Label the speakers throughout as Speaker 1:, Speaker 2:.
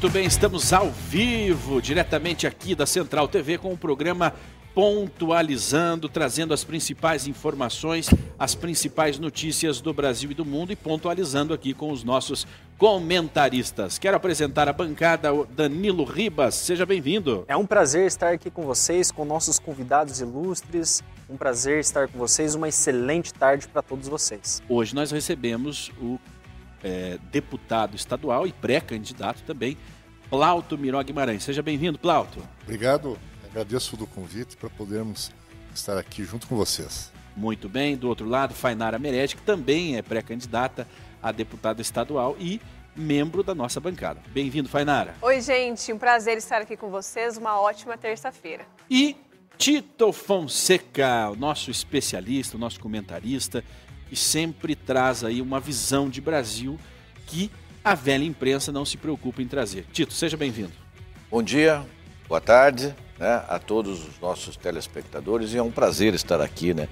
Speaker 1: Muito bem, estamos ao vivo, diretamente aqui da Central TV, com o programa Pontualizando, trazendo as principais informações, as principais notícias do Brasil e do mundo e pontualizando aqui com os nossos comentaristas. Quero apresentar a bancada, o Danilo Ribas, seja bem-vindo.
Speaker 2: É um prazer estar aqui com vocês, com nossos convidados ilustres. Um prazer estar com vocês, uma excelente tarde para todos vocês.
Speaker 1: Hoje nós recebemos o é, deputado estadual e pré-candidato também, Plauto Miró Guimarães. Seja bem-vindo, Plauto.
Speaker 3: Obrigado, agradeço do convite para podermos estar aqui junto com vocês.
Speaker 1: Muito bem, do outro lado, Fainara Merete, que também é pré-candidata a deputada estadual e membro da nossa bancada. Bem-vindo, Fainara.
Speaker 4: Oi, gente, um prazer estar aqui com vocês, uma ótima terça-feira.
Speaker 1: E Tito Fonseca, o nosso especialista, o nosso comentarista, que sempre traz aí uma visão de Brasil que a velha imprensa não se preocupa em trazer. Tito, seja bem-vindo.
Speaker 5: Bom dia, boa tarde né, a todos os nossos telespectadores e é um prazer estar aqui, né,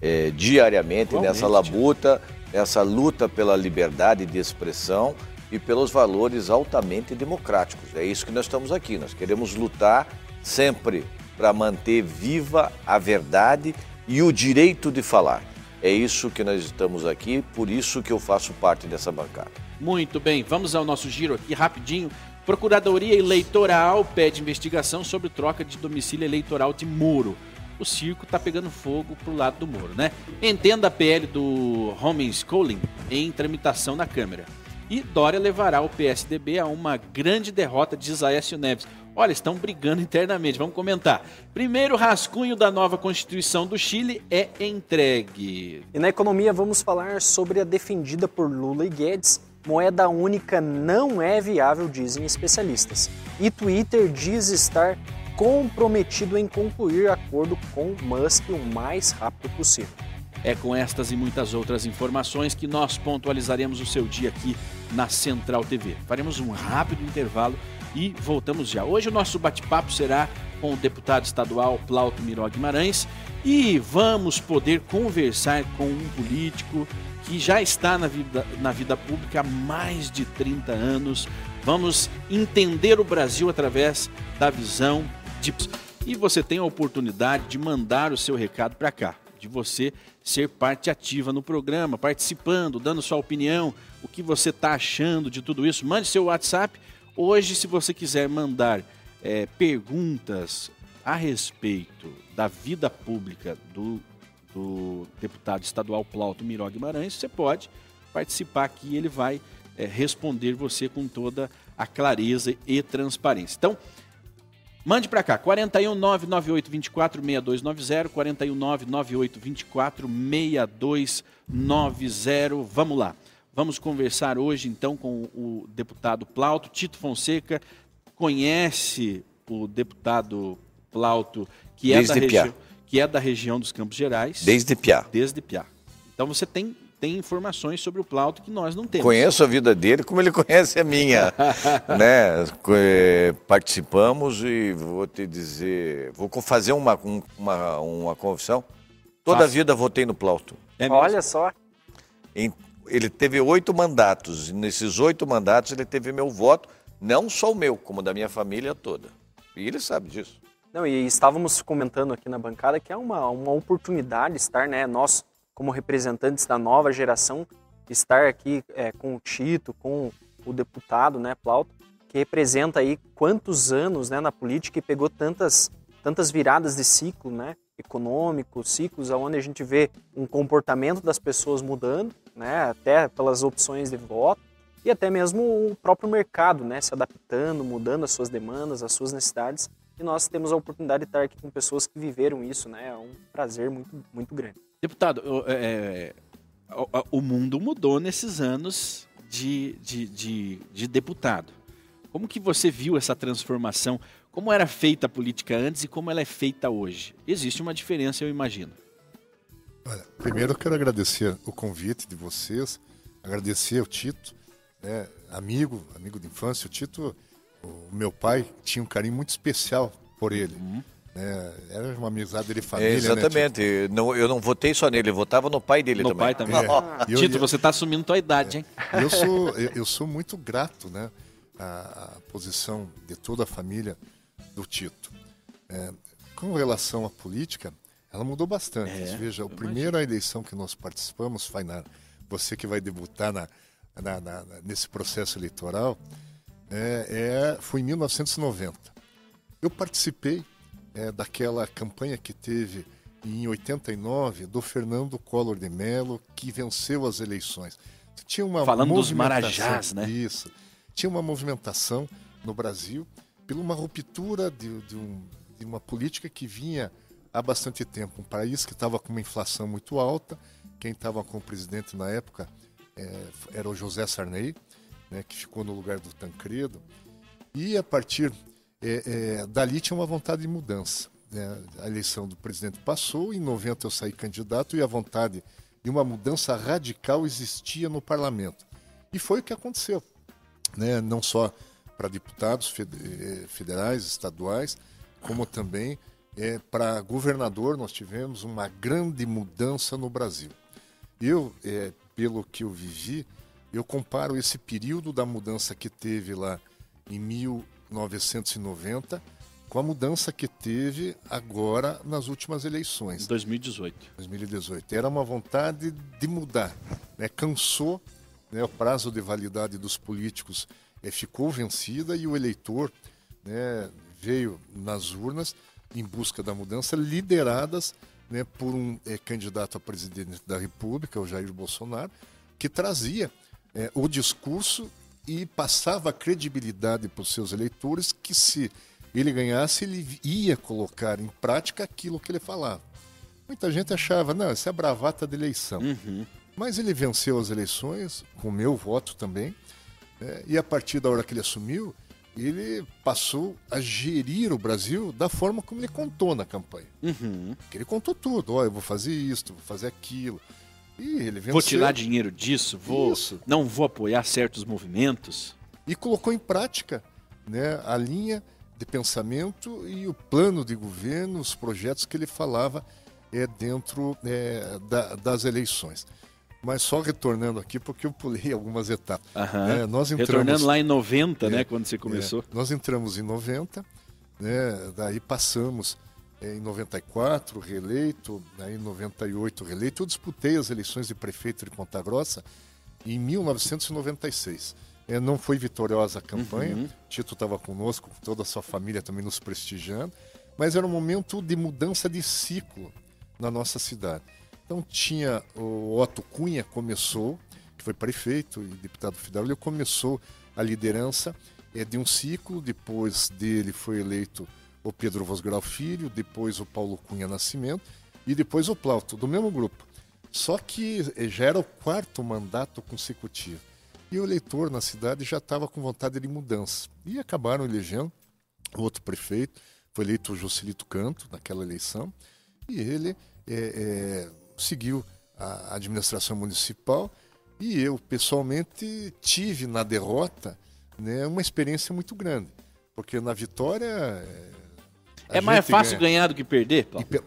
Speaker 5: é, diariamente Igualmente, nessa labuta, nessa luta pela liberdade de expressão e pelos valores altamente democráticos. É isso que nós estamos aqui. Nós queremos lutar sempre para manter viva a verdade e o direito de falar. É isso que nós estamos aqui, por isso que eu faço parte dessa bancada.
Speaker 1: Muito bem, vamos ao nosso giro aqui rapidinho. Procuradoria Eleitoral pede investigação sobre troca de domicílio eleitoral de Muro. O circo está pegando fogo pro lado do Muro, né? Entenda a PL do homeschooling em tramitação na Câmara. E Dória levará o PSDB a uma grande derrota de Isaías Neves. Olha, estão brigando internamente. Vamos comentar. Primeiro rascunho da nova Constituição do Chile é entregue.
Speaker 2: E na economia vamos falar sobre a defendida por Lula e Guedes. Moeda única não é viável, dizem especialistas. E Twitter diz estar comprometido em concluir acordo com Musk o mais rápido possível.
Speaker 1: É com estas e muitas outras informações que nós pontualizaremos o seu dia aqui na Central TV. Faremos um rápido intervalo e voltamos já. Hoje o nosso bate-papo será com o deputado estadual Plauto Miró Guimarães e vamos poder conversar com um político que já está na vida, na vida pública há mais de 30 anos. Vamos entender o Brasil através da visão de. E você tem a oportunidade de mandar o seu recado para cá, de você ser parte ativa no programa, participando, dando sua opinião, o que você está achando de tudo isso. Mande seu WhatsApp Hoje, se você quiser mandar é, perguntas a respeito da vida pública do, do deputado estadual Plauto Miró Guimarães, você pode participar aqui, ele vai é, responder você com toda a clareza e transparência. Então, mande para cá, 41998246290, 41998246290, vamos lá. Vamos conversar hoje então com o deputado Plauto. Tito Fonseca conhece o deputado Plauto, que é, da, regi que é da região dos Campos Gerais.
Speaker 5: Desde Piá.
Speaker 1: Desde Piá. Então você tem, tem informações sobre o Plauto que nós não temos.
Speaker 5: Conheço a vida dele como ele conhece a minha. né? Eh, participamos e vou te dizer, vou fazer uma, uma, uma confissão. Toda a vida votei no Plauto.
Speaker 2: É Olha só.
Speaker 5: Ele teve oito mandatos, e nesses oito mandatos ele teve meu voto, não só o meu, como da minha família toda. E ele sabe disso.
Speaker 2: Não, e estávamos comentando aqui na bancada que é uma, uma oportunidade estar, né, nós, como representantes da nova geração, estar aqui é, com o Tito, com o deputado, né, Plauto, que representa aí quantos anos né, na política e pegou tantas, tantas viradas de ciclo, né, econômico, ciclos onde a gente vê um comportamento das pessoas mudando, né, até pelas opções de voto, e até mesmo o próprio mercado, né, se adaptando, mudando as suas demandas, as suas necessidades. E nós temos a oportunidade de estar aqui com pessoas que viveram isso, né? É um prazer muito, muito grande.
Speaker 1: Deputado, é, o, o mundo mudou nesses anos de, de, de, de deputado. Como que você viu essa transformação? Como era feita a política antes e como ela é feita hoje? Existe uma diferença, eu imagino.
Speaker 3: Olha, primeiro eu quero agradecer o convite de vocês, agradecer o Tito, né, amigo, amigo de infância. O Tito, o meu pai, tinha um carinho muito especial por ele. Uhum. Né, era uma amizade de família. É,
Speaker 5: exatamente. Né, não, eu não votei só nele, eu votava no pai dele
Speaker 1: no
Speaker 5: também.
Speaker 1: pai também. É. Tito, eu, você está assumindo tua idade, hein?
Speaker 3: Eu sou, eu, eu, sou muito grato, né? a, a posição de toda a família do Tito. É, com relação à política, ela mudou bastante. É, Veja, a primeira eleição que nós participamos, Fainar, você que vai debutar na, na, na, nesse processo eleitoral, é, é, foi em 1990. Eu participei é, daquela campanha que teve em 89 do Fernando Collor de Mello, que venceu as eleições. Tinha uma
Speaker 1: Falando dos marajás, né?
Speaker 3: Isso. Tinha uma movimentação no Brasil pela uma ruptura de, de, um, de uma política que vinha há bastante tempo. Um país que estava com uma inflação muito alta. Quem estava com o presidente na época é, era o José Sarney, né, que ficou no lugar do Tancredo. E a partir é, é, dali tinha uma vontade de mudança. Né? A eleição do presidente passou, em 90 eu saí candidato e a vontade de uma mudança radical existia no parlamento. E foi o que aconteceu. Né? Não só para deputados eh, federais, estaduais, como também é, para governador, nós tivemos uma grande mudança no Brasil. Eu, é, pelo que eu vivi, eu comparo esse período da mudança que teve lá em 1990 com a mudança que teve agora nas últimas eleições.
Speaker 1: 2018.
Speaker 3: 2018. Era uma vontade de mudar. Né? Cansou, né? o prazo de validade dos políticos é, ficou vencida e o eleitor né, veio nas urnas em busca da mudança, lideradas né, por um é, candidato a presidente da República, o Jair Bolsonaro, que trazia é, o discurso e passava credibilidade para os seus eleitores que se ele ganhasse, ele ia colocar em prática aquilo que ele falava. Muita gente achava, não, isso é bravata de eleição. Uhum. Mas ele venceu as eleições, com o meu voto também, né, e a partir da hora que ele assumiu, ele passou a gerir o Brasil da forma como ele contou na campanha. Uhum. ele contou tudo, ó, oh, eu vou fazer isso, vou fazer aquilo.
Speaker 1: E ele venceu. Vou tirar dinheiro disso, vou, isso. não vou apoiar certos movimentos.
Speaker 3: E colocou em prática né, a linha de pensamento e o plano de governo, os projetos que ele falava é, dentro é, da, das eleições. Mas só retornando aqui, porque eu pulei algumas etapas.
Speaker 1: É, nós entramos, retornando lá em 90, né, quando você começou.
Speaker 3: É, nós entramos em 90, né, daí passamos é, em 94, reeleito, aí em 98, reeleito. Eu disputei as eleições de prefeito de Ponta Grossa em 1996. É, não foi vitoriosa a campanha, uhum. Tito estava conosco, toda a sua família também nos prestigiando, mas era um momento de mudança de ciclo na nossa cidade. Então tinha o Otto Cunha começou, que foi prefeito e deputado federal, ele começou a liderança é, de um ciclo, depois dele foi eleito o Pedro Vosgrau Filho, depois o Paulo Cunha Nascimento e depois o Plauto, do mesmo grupo. Só que eh, já era o quarto mandato consecutivo. E o eleitor na cidade já estava com vontade de mudança. E acabaram elegendo outro prefeito, foi eleito o Jocelito Canto naquela eleição, e ele é, é, seguiu a administração municipal. E eu, pessoalmente, tive na derrota né, uma experiência muito grande. Porque na vitória.
Speaker 1: É, é mais fácil ganha. ganhar do que perder?
Speaker 3: Pe...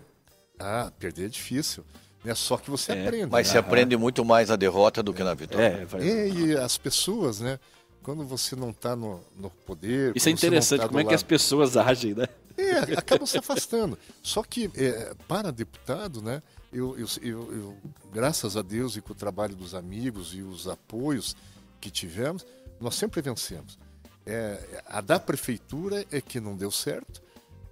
Speaker 3: Ah, perder é difícil. Né? Só que você é, aprende.
Speaker 5: Mas né? se aprende muito mais na derrota do que na vitória. É,
Speaker 3: vai... é e as pessoas, né? Quando você não está no, no poder.
Speaker 1: Isso é interessante, tá como é que as pessoas agem, né?
Speaker 3: É, acabam se afastando. Só que é, para deputado, né? Eu, eu, eu, eu, graças a Deus e com o trabalho dos amigos e os apoios que tivemos, nós sempre vencemos. É, a da prefeitura é que não deu certo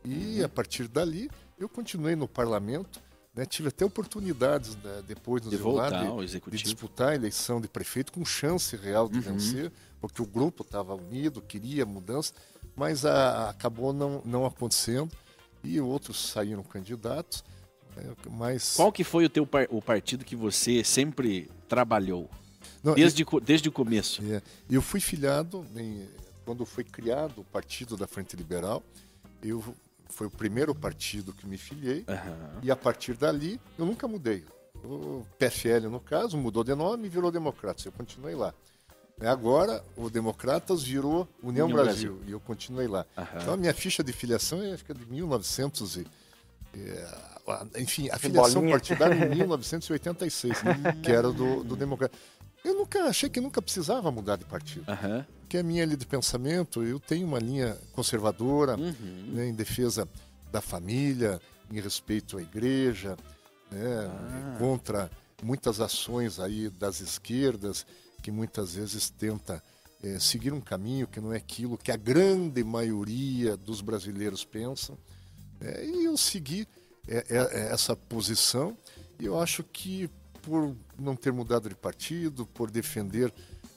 Speaker 3: e a partir dali eu continuei no parlamento né, tive até oportunidades né, depois
Speaker 1: no de, voltar
Speaker 3: de, de, disputar a eleição de prefeito com chance real de uhum. vencer, porque o grupo estava unido, queria mudança, mas a, acabou não, não acontecendo e outros saíram candidatos. Né, mas...
Speaker 1: Qual que foi o teu o partido que você sempre trabalhou? Não, desde, eu, desde o começo.
Speaker 3: É, eu fui filiado, em, quando foi criado o Partido da Frente Liberal, eu foi o primeiro partido que me filiei. Uhum. E a partir dali, eu nunca mudei. O PFL, no caso, mudou de nome e virou Democratas. Eu continuei lá. Agora, o Democratas virou União, União Brasil, Brasil, e eu continuei lá. Uhum. Então, a minha ficha de filiação é de 1900 e... É, enfim, a filiação partidária em 1986, que era do, do Democrata. Eu nunca achei que nunca precisava mudar de partido.
Speaker 1: Aham.
Speaker 3: Que é a minha linha de pensamento, eu tenho uma linha conservadora,
Speaker 1: Uhum.
Speaker 3: né, em defesa da família, em respeito à igreja, né,
Speaker 1: Ah.
Speaker 3: contra muitas ações aí das esquerdas que muitas vezes tenta eh, seguir um caminho que não é aquilo que a grande maioria dos brasileiros pensam. né, e eu segui eh, essa posição e eu acho que por não ter mudado de partido, por defender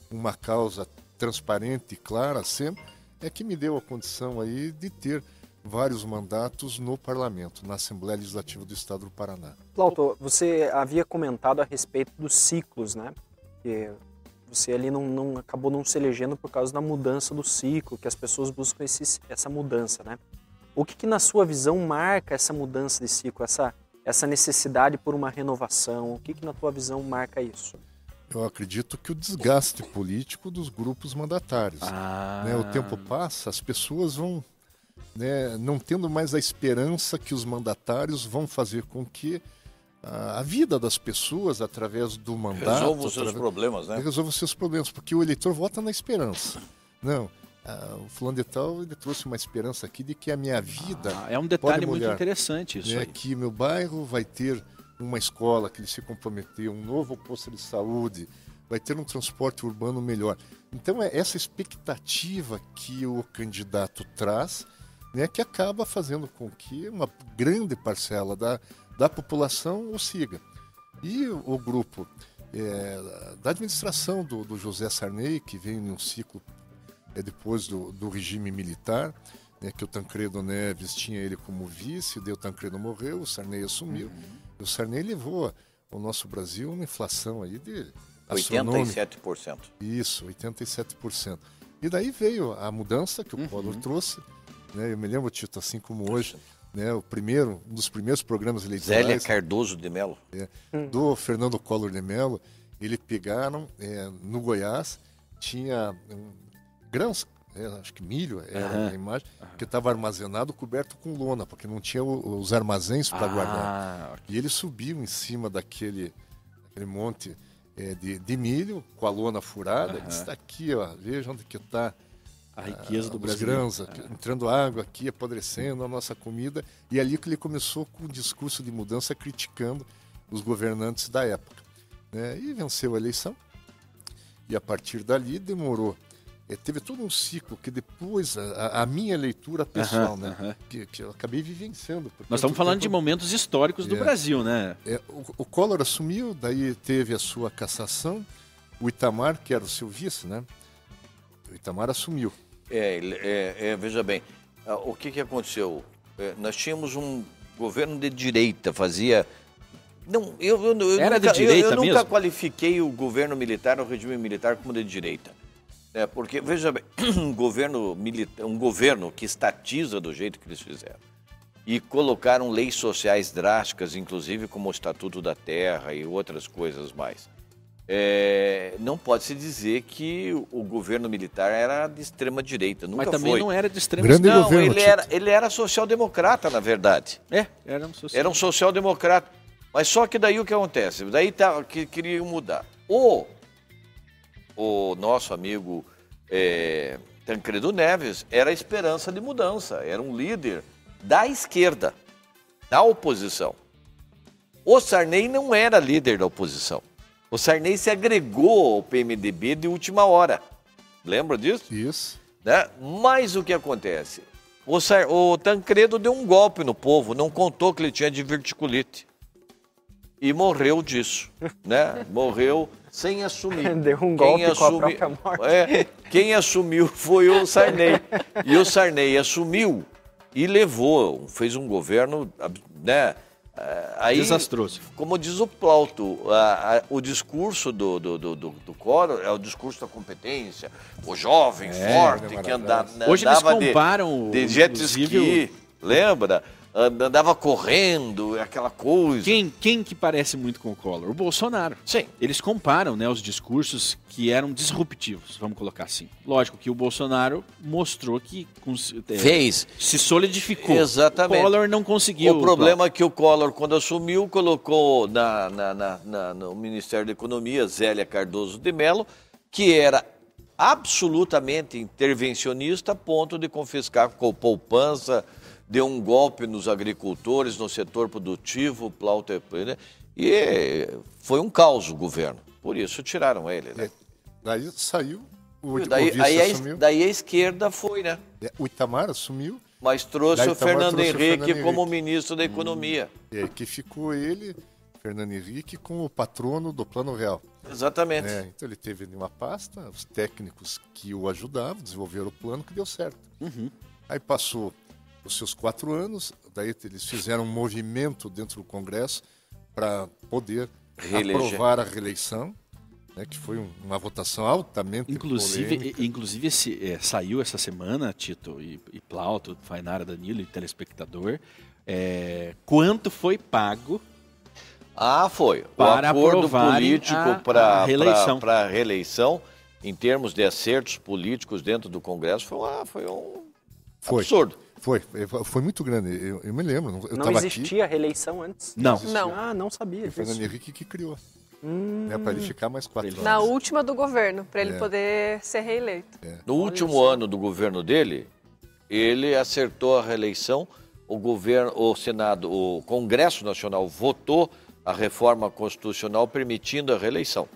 Speaker 3: uma causa transparente e clara sempre, é que me deu a condição aí de ter vários mandatos no parlamento, na Assembleia Legislativa do Estado do Paraná.
Speaker 2: Plauto, você havia comentado a respeito dos ciclos, né? Que você ali não, não acabou não se elegendo por causa da mudança do ciclo, que as pessoas buscam esse, essa mudança, né? O que, que na sua visão marca essa mudança de ciclo, essa, essa necessidade por uma renovação? O que, que na tua visão marca isso?
Speaker 3: Eu acredito que o desgaste político dos grupos mandatários.
Speaker 1: Ah.
Speaker 3: né? O tempo passa, as pessoas vão né, não tendo mais a esperança que os mandatários vão fazer com que a, a vida das pessoas, através do mandato,
Speaker 5: Resolva os seus
Speaker 3: através-
Speaker 5: problemas, né?
Speaker 3: resolva os seus problemas, porque o eleitor vota na esperança. Não, ah, o fulano de tal ele trouxe uma esperança aqui de que a minha vida
Speaker 1: Ah, é um detalhe muito interessante isso
Speaker 3: né,
Speaker 1: aí.
Speaker 3: que meu bairro vai ter uma escola que ele se comprometeu, um novo posto de saúde, vai ter um transporte urbano melhor. Então é essa expectativa que o candidato traz, né, que acaba fazendo com que uma grande parcela da, da população o siga. E o, grupo é, da administração do, do José Sarney, que vem num ciclo é, depois do, do regime militar, né, que o Tancredo Neves tinha ele como vice, daí o Tancredo morreu, o Sarney assumiu. E o Sarney levou o nosso Brasil a uma inflação aí de astronômica.
Speaker 5: 87%.
Speaker 3: Isso, 87%. E daí veio a mudança que o Collor trouxe. Né? Eu me lembro, Tito, assim como hoje, né, o primeiro, um dos primeiros programas eleitorais
Speaker 5: Zélia Cardoso de Mello.
Speaker 3: é, do Fernando Collor de Mello, ele pegaram é, no Goiás, tinha grãos, é, acho que milho era
Speaker 1: Aham.
Speaker 3: a imagem, que estava armazenado coberto com lona, porque não tinha o- os armazéns para guardar.
Speaker 1: Ah,
Speaker 3: E ele subiu em cima daquele, daquele monte é, de, de milho, com a lona furada, e disse, "Tá aqui, ó, veja onde que está
Speaker 1: a riqueza do
Speaker 3: os
Speaker 1: Brasil.
Speaker 3: grãos, aqui, entrando água aqui, apodrecendo a nossa comida. E ali que ele começou com um discurso de mudança criticando os governantes da época. né? E venceu a eleição. E a partir dali demorou. Eh, teve todo um ciclo que depois, a, a- minha leitura pessoal,
Speaker 1: Aham,
Speaker 3: né?
Speaker 1: aham.
Speaker 3: Que, que eu acabei vivenciando.
Speaker 1: Nós estamos
Speaker 3: eu-
Speaker 1: falando de
Speaker 3: eu-
Speaker 1: momentos históricos do
Speaker 3: É.
Speaker 1: Brasil, né?
Speaker 3: é, o, o Collor assumiu, daí teve a sua cassação. O Itamar, que era o seu vice, né? O Itamar assumiu.
Speaker 5: É, é, é, veja bem, ah, o que, que aconteceu? É, nós tínhamos um governo de direita, fazia. Não, eu, eu, eu
Speaker 1: Era de
Speaker 5: nunca, eu-
Speaker 1: direita
Speaker 5: eu, nunca
Speaker 1: mesmo?
Speaker 5: qualifiquei o governo militar, o regime militar, como de direita. É, porque, veja bem, um governo, milita, um governo que estatiza do jeito que eles fizeram e colocaram leis sociais drásticas, inclusive como o Estatuto da Terra e outras coisas mais. É, não pode se dizer que o governo militar era de extrema direita, nunca
Speaker 1: Mas também
Speaker 5: foi.
Speaker 1: não era de extrema
Speaker 3: Grande
Speaker 5: Não,
Speaker 3: governo,
Speaker 5: ele era, ele era social-democrata, na verdade.
Speaker 1: É, era um social.
Speaker 5: Era um social-democrata. Mas só que daí o que acontece? Daí tá, que queriam mudar. O, o nosso amigo é, Tancredo Neves era a esperança de mudança, era um líder da esquerda, da oposição. O Sarney não era líder da oposição. O Sarney se agregou ao PMDB de última hora. Lembra disso?
Speaker 3: Isso.
Speaker 5: né? Mas o que acontece? O, Sar- o Tancredo deu um golpe no povo, não contou que ele tinha diverticulite. E morreu disso, né? Morreu sem assumir.
Speaker 2: Deu um golpe com a própria morte.
Speaker 5: É, quem assumiu foi o Sarney. E o Sarney assumiu e levou, fez um governo, né? eh, Aí,
Speaker 1: Desastroso.
Speaker 5: Como diz o Plauto, a- a- o discurso do, do, do, do, do Collor é o discurso da competência, o jovem, forte, que anda,
Speaker 1: Hoje eles
Speaker 5: andava de-
Speaker 1: comparam,
Speaker 5: de, jet ski, lembra? Andava correndo, aquela coisa.
Speaker 1: Quem, quem que parece muito com o Collor? O Bolsonaro.
Speaker 5: Sim.
Speaker 1: Eles comparam né, os discursos que eram disruptivos, vamos colocar assim. Lógico que o Bolsonaro mostrou que é,
Speaker 5: fez,
Speaker 1: se solidificou.
Speaker 5: Exatamente.
Speaker 1: O Collor não conseguiu.
Speaker 5: O problema é que o Collor, quando assumiu, colocou na, na, na, na no Ministério da Economia Zélia Cardoso de Mello, que era absolutamente intervencionista a ponto de confiscar com poupança, deu um golpe nos agricultores, no setor produtivo, Plauter, né? e foi um caos o governo. Por isso tiraram ele. Né? É,
Speaker 3: daí saiu o,
Speaker 5: daí, o aí assumiu. A, daí a esquerda foi, né?
Speaker 3: É, o Itamar assumiu.
Speaker 5: Mas trouxe o Fernando trouxe Henrique, o Fernando como ministro da Economia.
Speaker 3: Hum, é, que ficou ele, Fernando Henrique, com o patrono do Plano Real.
Speaker 5: Exatamente.
Speaker 3: É, então ele teve uma pasta, os técnicos que o ajudavam, desenvolveram o plano que deu certo.
Speaker 1: Uhum.
Speaker 3: Aí passou os seus quatro anos, daí eles fizeram um movimento dentro do Congresso para poder Reeleger. aprovar a reeleição, né, que foi um, uma votação altamente
Speaker 1: inclusive,
Speaker 3: polêmica.
Speaker 1: Inclusive esse, é, saiu essa semana, Tito e, e Plauto, Fainara, Danilo e telespectador, é, quanto foi pago
Speaker 5: ah, foi.
Speaker 1: Para
Speaker 5: o acordo
Speaker 1: político
Speaker 5: para a reeleição. Para reeleição, em termos de acertos políticos dentro do Congresso, foi, uma, foi um foi. absurdo.
Speaker 3: Foi, foi muito grande. Eu, eu me lembro. Eu
Speaker 2: não existia aqui. reeleição antes?
Speaker 1: Não.
Speaker 2: Não. Ah, não sabia.
Speaker 3: Foi o Fernando Henrique que criou. Hum. Né, para ele ficar mais quatro anos.
Speaker 4: Na última do governo, para ele é. poder ser reeleito.
Speaker 5: É. No Olha último isso. ano do governo dele, ele acertou a reeleição. O governo, o Senado, o Congresso Nacional votou a reforma constitucional permitindo a reeleição.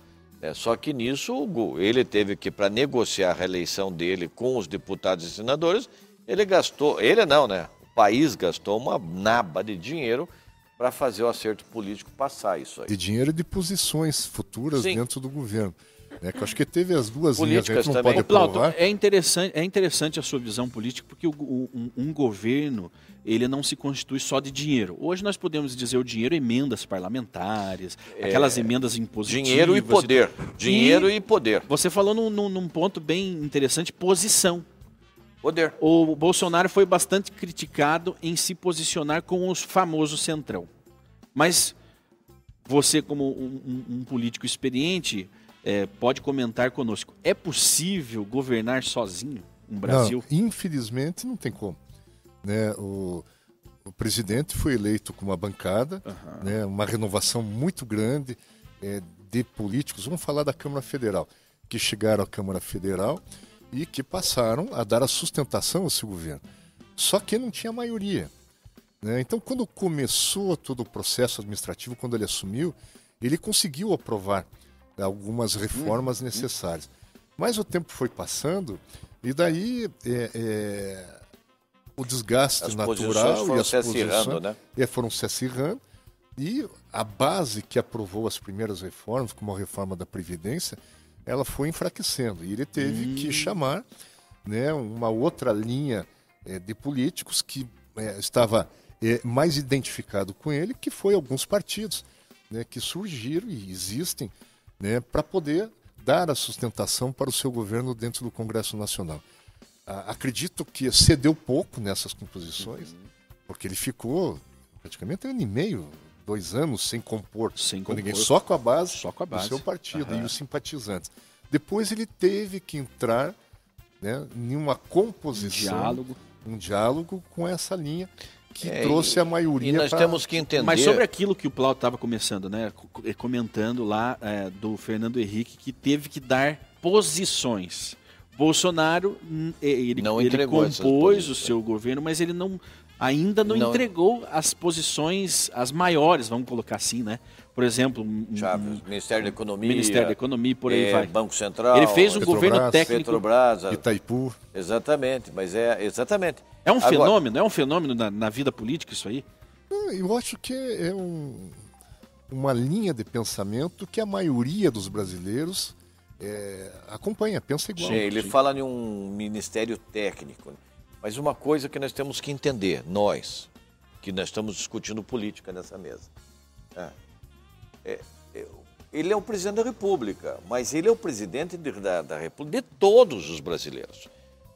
Speaker 5: É, só que nisso, ele teve que, para negociar a reeleição dele com os deputados e senadores, ele gastou, ele não, né? O país gastou uma naba de dinheiro para fazer o acerto político passar isso aí.
Speaker 3: De dinheiro e de posições futuras Sim. dentro do governo. É, que eu acho que teve as duas
Speaker 5: Políticas
Speaker 3: linhas, não
Speaker 5: também.
Speaker 3: pode Plauto,
Speaker 1: é interessante, é interessante a sua visão política, porque o, o, um, um, governo ele não se constitui só de dinheiro. Hoje nós podemos dizer o dinheiro emendas parlamentares, é, aquelas emendas impositivas.
Speaker 5: Dinheiro e poder. Dinheiro e, e poder.
Speaker 1: Você falou num, num, num ponto bem interessante, posição.
Speaker 5: Poder.
Speaker 1: O Bolsonaro foi bastante criticado em se posicionar com os famosos centrão. Mas você, como um, um, um político experiente, é, pode comentar conosco. É possível governar sozinho um Brasil?
Speaker 3: Não, infelizmente não tem como. Né? O, o presidente foi eleito com uma bancada, uhum. né? uma renovação muito grande é, de políticos. Vamos falar da Câmara Federal, que chegaram à Câmara Federal e que passaram a dar a sustentação ao seu governo. Só que não tinha maioria. Né? Então, quando começou todo o processo administrativo, quando ele assumiu, ele conseguiu aprovar algumas reformas uhum. necessárias. Mas o tempo foi passando e daí é, é, o desgaste
Speaker 5: as
Speaker 3: natural
Speaker 5: e
Speaker 3: as
Speaker 5: se posições
Speaker 3: né? é, foram se acirrando e a base que aprovou as primeiras reformas, como a reforma da Previdência, ela foi enfraquecendo. E ele teve hum. que chamar né, uma outra linha é, de políticos que é, estava é, mais identificado com ele, que foi alguns partidos né, que surgiram e existem né, para poder dar a sustentação para o seu governo dentro do Congresso Nacional. Ah, acredito que cedeu pouco nessas composições, uhum. porque ele ficou praticamente um ano e meio, dois anos sem compor
Speaker 1: sem
Speaker 3: com compor. ninguém, só com a base,
Speaker 1: só com a base.
Speaker 3: do seu partido uhum. e os simpatizantes. Depois ele teve que entrar né, em uma composição,
Speaker 1: um diálogo.
Speaker 3: um diálogo com essa linha que é, trouxe a maioria.
Speaker 5: E nós pra... temos que entender.
Speaker 1: Mas sobre aquilo que o Plauto estava começando, né? Eh, comentando lá é, do Fernando Henrique, que teve que dar posições. Bolsonaro, eh, ele, não ele compôs o seu governo, mas ele não ainda não, não, entregou as posições, as maiores, vamos colocar assim, né? Por exemplo,
Speaker 5: Chaves, Ministério da Economia,
Speaker 1: Ministério da Economia, por aí
Speaker 5: é,
Speaker 1: vai.
Speaker 5: Banco Central,
Speaker 1: ele fez um Petrobras, governo técnico,
Speaker 5: Petrobras,
Speaker 3: Itaipu.
Speaker 5: Exatamente, mas é exatamente.
Speaker 1: É um Agora, fenômeno, é um fenômeno na, na, vida política isso aí.
Speaker 3: Eu acho que é um, uma linha de pensamento que a maioria dos brasileiros é, acompanha, pensa igual. Sim,
Speaker 5: ele sim. fala em um ministério técnico. Mas uma coisa que nós temos que entender, nós, que nós estamos discutindo política nessa mesa. É, é, é, ele é o presidente da República, mas ele é o presidente de, da, da República de todos os brasileiros.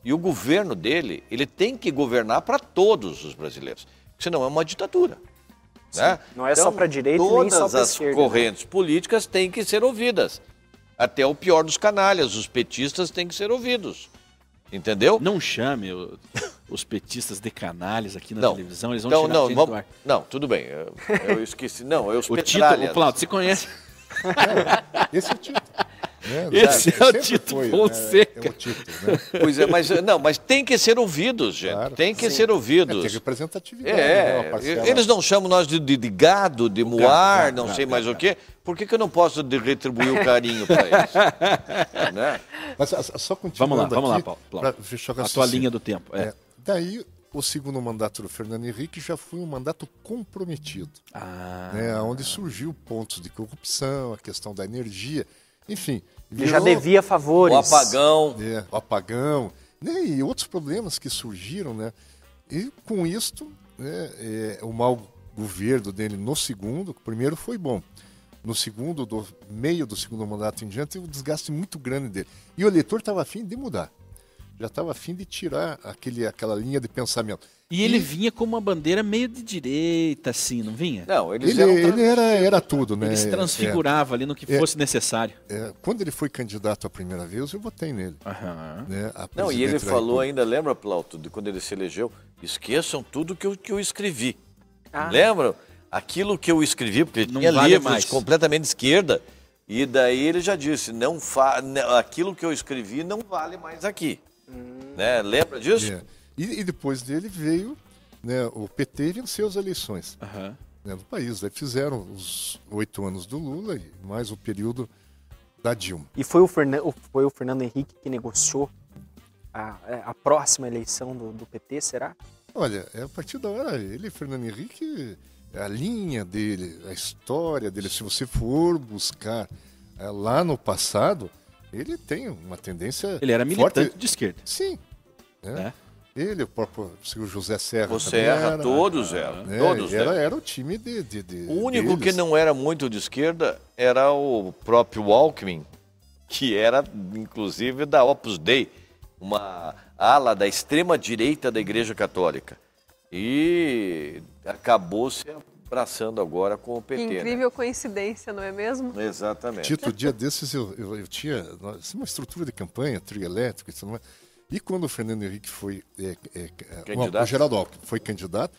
Speaker 5: E o governo dele, ele tem que governar para todos os brasileiros. senão é uma ditadura. Né?
Speaker 2: Não é só pra direita nem
Speaker 5: todas
Speaker 2: só pra
Speaker 5: as
Speaker 2: esquerda, né?
Speaker 5: correntes políticas têm que ser ouvidas. Até o pior dos canalhas, os petistas têm que ser ouvidos. Entendeu?
Speaker 1: Não chame o- os petistas de canalhas aqui na
Speaker 5: Não.
Speaker 1: televisão, eles vão
Speaker 5: Então,
Speaker 1: tirar
Speaker 5: não, vamos- não, tudo bem. Eu, eu esqueci. Não, é os
Speaker 1: O
Speaker 5: petralhas.
Speaker 1: o Plauto, você conhece?
Speaker 3: Esse é o Tito. né?
Speaker 1: Esse é o Tito
Speaker 3: foi,
Speaker 1: Fonseca.
Speaker 3: Né? É o Tito, né?
Speaker 5: Pois é, mas não, mas tem que ser ouvidos, gente.
Speaker 3: Claro.
Speaker 5: tem que
Speaker 3: Sim.
Speaker 5: ser
Speaker 3: É,
Speaker 5: ouvidos.
Speaker 3: tem representatividade. né?
Speaker 5: É,
Speaker 3: parcela-
Speaker 5: eles não chamam nós de, de- de gado, de moar,
Speaker 1: gado,
Speaker 5: não
Speaker 1: gado,
Speaker 5: sei
Speaker 1: gado,
Speaker 5: mais
Speaker 1: gado.
Speaker 5: o quê. Por que, que eu não posso retribuir o carinho para eles? né?
Speaker 3: Mas a- a- só continuando
Speaker 1: Vamos lá, vamos lá,
Speaker 3: aqui,
Speaker 1: Paulo. Plauto.
Speaker 3: pra fechar o
Speaker 1: A tua linha do tempo. É.
Speaker 3: É, daí, o segundo mandato do Fernando Henrique já foi um mandato comprometido,
Speaker 1: Ah,
Speaker 3: né, onde surgiu pontos de corrupção, a questão da energia, enfim.
Speaker 2: Ele já devia favores.
Speaker 5: O apagão.
Speaker 3: é, o apagão, né, e outros problemas que surgiram, né? E com isto, né, é, o mau governo dele no segundo, o primeiro foi bom. No segundo, do meio do segundo mandato em diante, teve um desgaste muito grande dele. E o eleitor estava afim de mudar. Já estava afim de tirar aquele, aquela linha de pensamento.
Speaker 1: E ele vinha com uma bandeira meio de direita, assim, não vinha?
Speaker 5: Não,
Speaker 3: Ele,
Speaker 5: eram
Speaker 3: ele era, era tudo, né?
Speaker 1: Ele se
Speaker 3: É,
Speaker 1: transfigurava ali no que
Speaker 3: É.
Speaker 1: fosse necessário.
Speaker 3: é, quando ele foi candidato a primeira vez, eu votei nele.
Speaker 1: Aham.
Speaker 3: Né, a
Speaker 5: Não, e ele falou ainda, lembra, Plauto, de quando ele se elegeu? Esqueçam tudo que eu, que eu escrevi.
Speaker 2: Ah.
Speaker 5: Lembram? Aquilo que eu escrevi, porque ele
Speaker 1: Não
Speaker 5: tinha
Speaker 1: vale
Speaker 5: livros
Speaker 1: mais.
Speaker 5: completamente de esquerda. E daí ele já disse, não fa... não, aquilo que eu escrevi não vale mais aqui. Né? Lembra disso?
Speaker 3: É. E, e depois dele veio né, o PT e venceu as eleições
Speaker 1: Aham.
Speaker 3: né, do país. Aí fizeram os oito anos do Lula e mais o período da Dilma.
Speaker 2: E foi o, Fernan- foi o Fernando Henrique que negociou a, é, a próxima eleição do, do PT, será?
Speaker 3: Olha, é a partir da hora, ele, Fernando Henrique, a linha dele, a história dele, se você for buscar é, lá no passado, ele tem uma tendência.
Speaker 1: Ele era militante
Speaker 3: forte.
Speaker 1: de esquerda.
Speaker 3: Sim. né?
Speaker 1: Né?
Speaker 3: Ele, o próprio o José Serra.
Speaker 5: Você
Speaker 3: também
Speaker 5: erra,
Speaker 3: era,
Speaker 5: todos eram.
Speaker 3: né?
Speaker 5: Todos
Speaker 3: era,
Speaker 5: eram.
Speaker 3: era o time de. de, de
Speaker 5: O único que
Speaker 3: deles.
Speaker 5: não era muito de esquerda era o próprio Alckmin, que era, inclusive, da Opus Dei, uma ala da extrema-direita da Igreja Católica. E acabou se abraçando agora com o
Speaker 4: Que
Speaker 5: PT. né?
Speaker 4: incrível coincidência, não é mesmo?
Speaker 5: Exatamente.
Speaker 3: Tito, dia desses eu, eu, eu tinha nós- uma estrutura de campanha, trio elétrico e tudo mais. E quando o Fernando Henrique foi. É, é, é,
Speaker 5: Candidato?
Speaker 3: o Geraldo Alckmin foi candidato,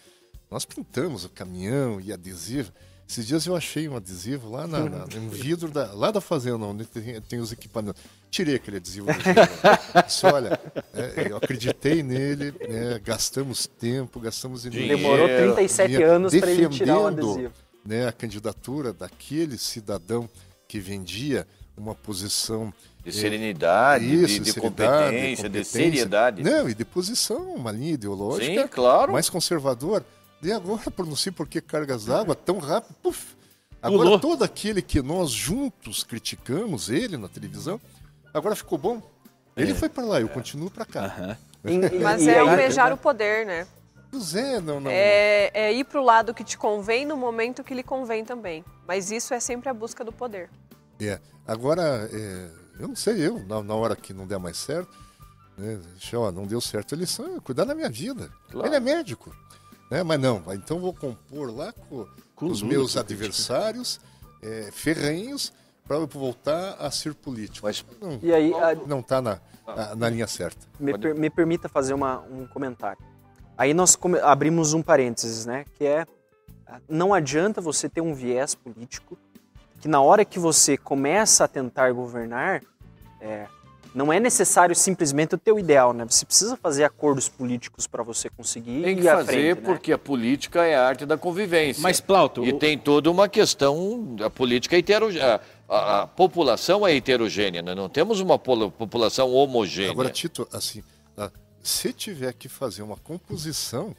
Speaker 3: nós pintamos o caminhão e adesivo. Esses dias eu achei um adesivo lá na, na- no vidro da, lá da fazenda, onde tem, tem os equipamentos. Tirei aquele adesivo do. Disse, olha, é, eu acreditei nele, né, gastamos tempo, gastamos energia.
Speaker 2: Demorou
Speaker 5: Dinheiro,
Speaker 2: 37
Speaker 3: Vinha
Speaker 2: anos para ele tirar o adesivo.
Speaker 3: Né, a candidatura daquele cidadão que vendia uma posição
Speaker 5: De
Speaker 3: eh,
Speaker 5: serenidade, de-
Speaker 3: isso,
Speaker 5: de,
Speaker 3: seriedade,
Speaker 5: competência, de
Speaker 3: competência.
Speaker 5: seriedade.
Speaker 3: Não, e de posição, uma linha ideológica
Speaker 5: Sim, claro.
Speaker 3: mais conservadora. E agora, por não sei por que cargas d'água, tão rápido, puf. Agora,
Speaker 1: Pulou.
Speaker 3: todo aquele que nós juntos criticamos ele na televisão, agora ficou bom. Ele foi para lá, eu continuo para cá.
Speaker 2: E- e-
Speaker 4: Mas é almejar o poder, né?
Speaker 3: Pois é, não, não.
Speaker 4: É, é ir pro lado que te convém no momento que lhe convém também. Mas isso é sempre a busca do poder.
Speaker 3: É. Agora, é, eu não sei, eu, na, na hora que não der mais certo, né, deixa, ó, não deu certo a eleição, eu cuidar da minha vida.
Speaker 5: Claro.
Speaker 3: Ele é médico. Né? Mas não, então vou compor lá com,
Speaker 1: Com
Speaker 3: os
Speaker 1: Lula,
Speaker 3: meus adversários é, ferrenhos para eu voltar a ser político.
Speaker 5: Mas-
Speaker 3: não,
Speaker 2: E aí, a-
Speaker 3: não está na, na, na linha certa.
Speaker 2: me, per- me permita fazer uma- um comentário. Aí nós come- abrimos um parênteses, né? Que é não adianta você ter um viés político que na hora que você começa a tentar governar, é, não é necessário simplesmente o teu ideal, né? Você precisa fazer acordos políticos para você conseguir
Speaker 5: Tem que
Speaker 2: ir à
Speaker 5: fazer
Speaker 2: frente, né?
Speaker 5: porque a política é a arte da convivência.
Speaker 1: Mas, Plauto,
Speaker 5: E
Speaker 1: o-
Speaker 5: tem toda uma questão, a política é heterogênea. A, a população é heterogênea, né? não temos uma população homogênea.
Speaker 3: Agora, Tito, assim, ah, se tiver que fazer uma composição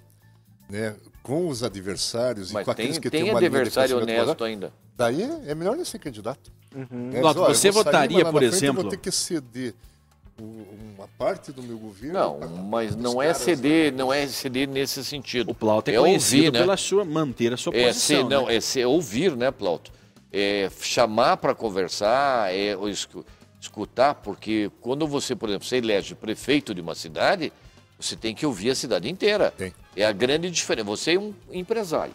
Speaker 3: né, com os adversários
Speaker 5: Mas
Speaker 3: e com aqueles
Speaker 5: tem,
Speaker 3: que
Speaker 5: tem
Speaker 3: têm uma linha de
Speaker 5: adversário honesto ainda.
Speaker 3: Daí é, melhor ele ser candidato.
Speaker 2: Uhum.
Speaker 3: É, diz, eu
Speaker 1: você
Speaker 3: sair,
Speaker 1: votaria,
Speaker 3: lá
Speaker 1: por
Speaker 3: frente Eu
Speaker 1: exemplo-
Speaker 3: vou ter que ceder uma parte do meu governo.
Speaker 5: Não, mas não é ceder, não é ceder nesse sentido.
Speaker 1: o Plauto é,
Speaker 5: é
Speaker 1: conhecido
Speaker 5: ouvir, né?
Speaker 1: pela sua manter a sua
Speaker 5: É,
Speaker 1: posição.
Speaker 5: ser, não,
Speaker 1: né?
Speaker 5: é ser ouvir, né, Plauto? É chamar para conversar, é escutar, porque quando você, por exemplo, você elege prefeito de uma cidade, Você tem que ouvir a cidade inteira.
Speaker 3: Tem.
Speaker 5: É a grande diferença. Você é um empresário.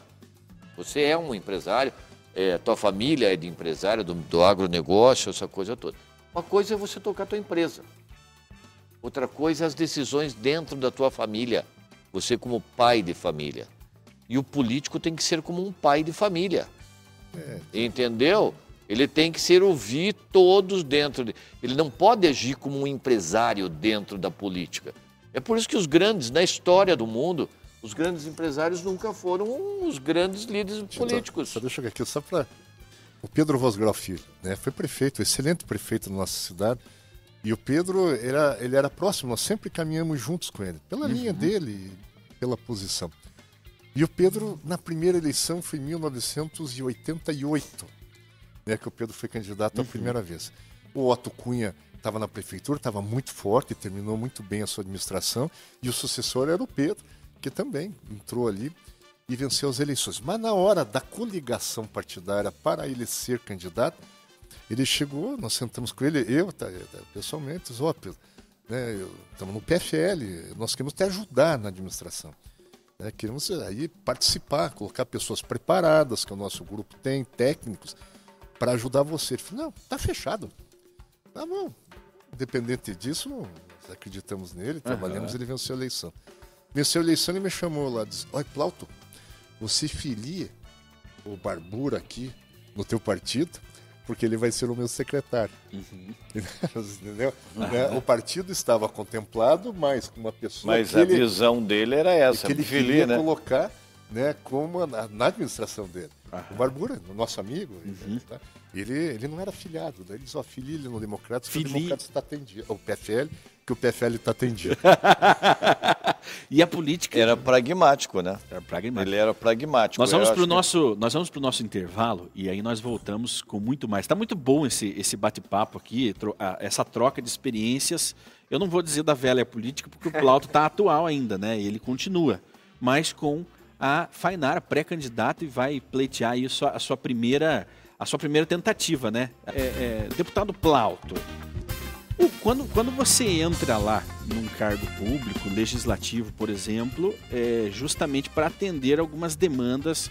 Speaker 5: Você é um empresário, é, tua família é de empresário, do, do agronegócio, essa coisa toda. Uma coisa é você tocar a tua empresa. Outra coisa é as decisões dentro da tua família. Você como pai de família. E o político tem que ser como um pai de família.
Speaker 3: É.
Speaker 5: Entendeu? Ele tem que ser ouvir todos dentro. De... Ele não pode agir como um empresário dentro da política. É por isso que os grandes, na história do mundo, os grandes empresários nunca foram os grandes líderes políticos.
Speaker 3: Deixa eu aqui, só para. O Pedro Vosgrau Filho, né? Foi prefeito, excelente prefeito da nossa cidade. E o Pedro, era, ele era próximo, nós sempre caminhamos juntos com ele, pela linha
Speaker 1: Uhum.
Speaker 3: dele, pela posição. E o Pedro, na primeira eleição, foi em 1988, né, que o Pedro foi candidato
Speaker 1: Uhum.
Speaker 3: a primeira vez. O Otto Cunha estava na prefeitura, estava muito forte, terminou muito bem a sua administração, e o sucessor era o Pedro, que também entrou ali e venceu as eleições. Mas na hora da coligação partidária para ele ser candidato, ele chegou, nós sentamos com ele, eu tá, tá, pessoalmente, ó, Pedro, né, estamos no PFL, nós queremos te ajudar na administração. né, queremos aí participar, colocar pessoas preparadas, que o nosso grupo tem, técnicos, para ajudar você. Ele falou, não, tá fechado. Tá bom. Independente disso, nós acreditamos nele, trabalhamos, ele venceu a eleição. Venceu a eleição, ele me chamou lá, disse, olha, Plauto, você filia o Barbura aqui no teu partido, porque ele vai ser o meu secretário. Entendeu? Né? O partido estava contemplado, mas com uma pessoa
Speaker 5: Mas a
Speaker 3: ele,
Speaker 5: visão dele era essa,
Speaker 3: que ele
Speaker 5: Fili,
Speaker 3: queria
Speaker 5: né?
Speaker 3: colocar né, como na, na administração dele. O Barbura, o nosso amigo,
Speaker 5: Uhum.
Speaker 3: tá? ele, ele não era filiado, né? ele só filia ele no Democratas, que o Democratas está atendido. O PFL, que o PFL está atendido.
Speaker 1: E a política
Speaker 5: Era pragmático, né?
Speaker 1: era pragmática.
Speaker 5: Ele era pragmático.
Speaker 1: Nós vamos para o
Speaker 5: que-
Speaker 1: nosso, nós vamos pro nosso intervalo e aí nós voltamos com muito mais. Está muito bom esse, esse bate-papo aqui, essa troca de experiências. Eu não vou dizer da velha política porque o Plauto está atual ainda, né? Ele continua, mas com a Fainara pré-candidata e vai pleitear aí a sua, primeira a sua primeira tentativa, né? É, é, deputado Plauto, quando, quando você entra lá num cargo público, legislativo, por exemplo, é justamente para atender algumas demandas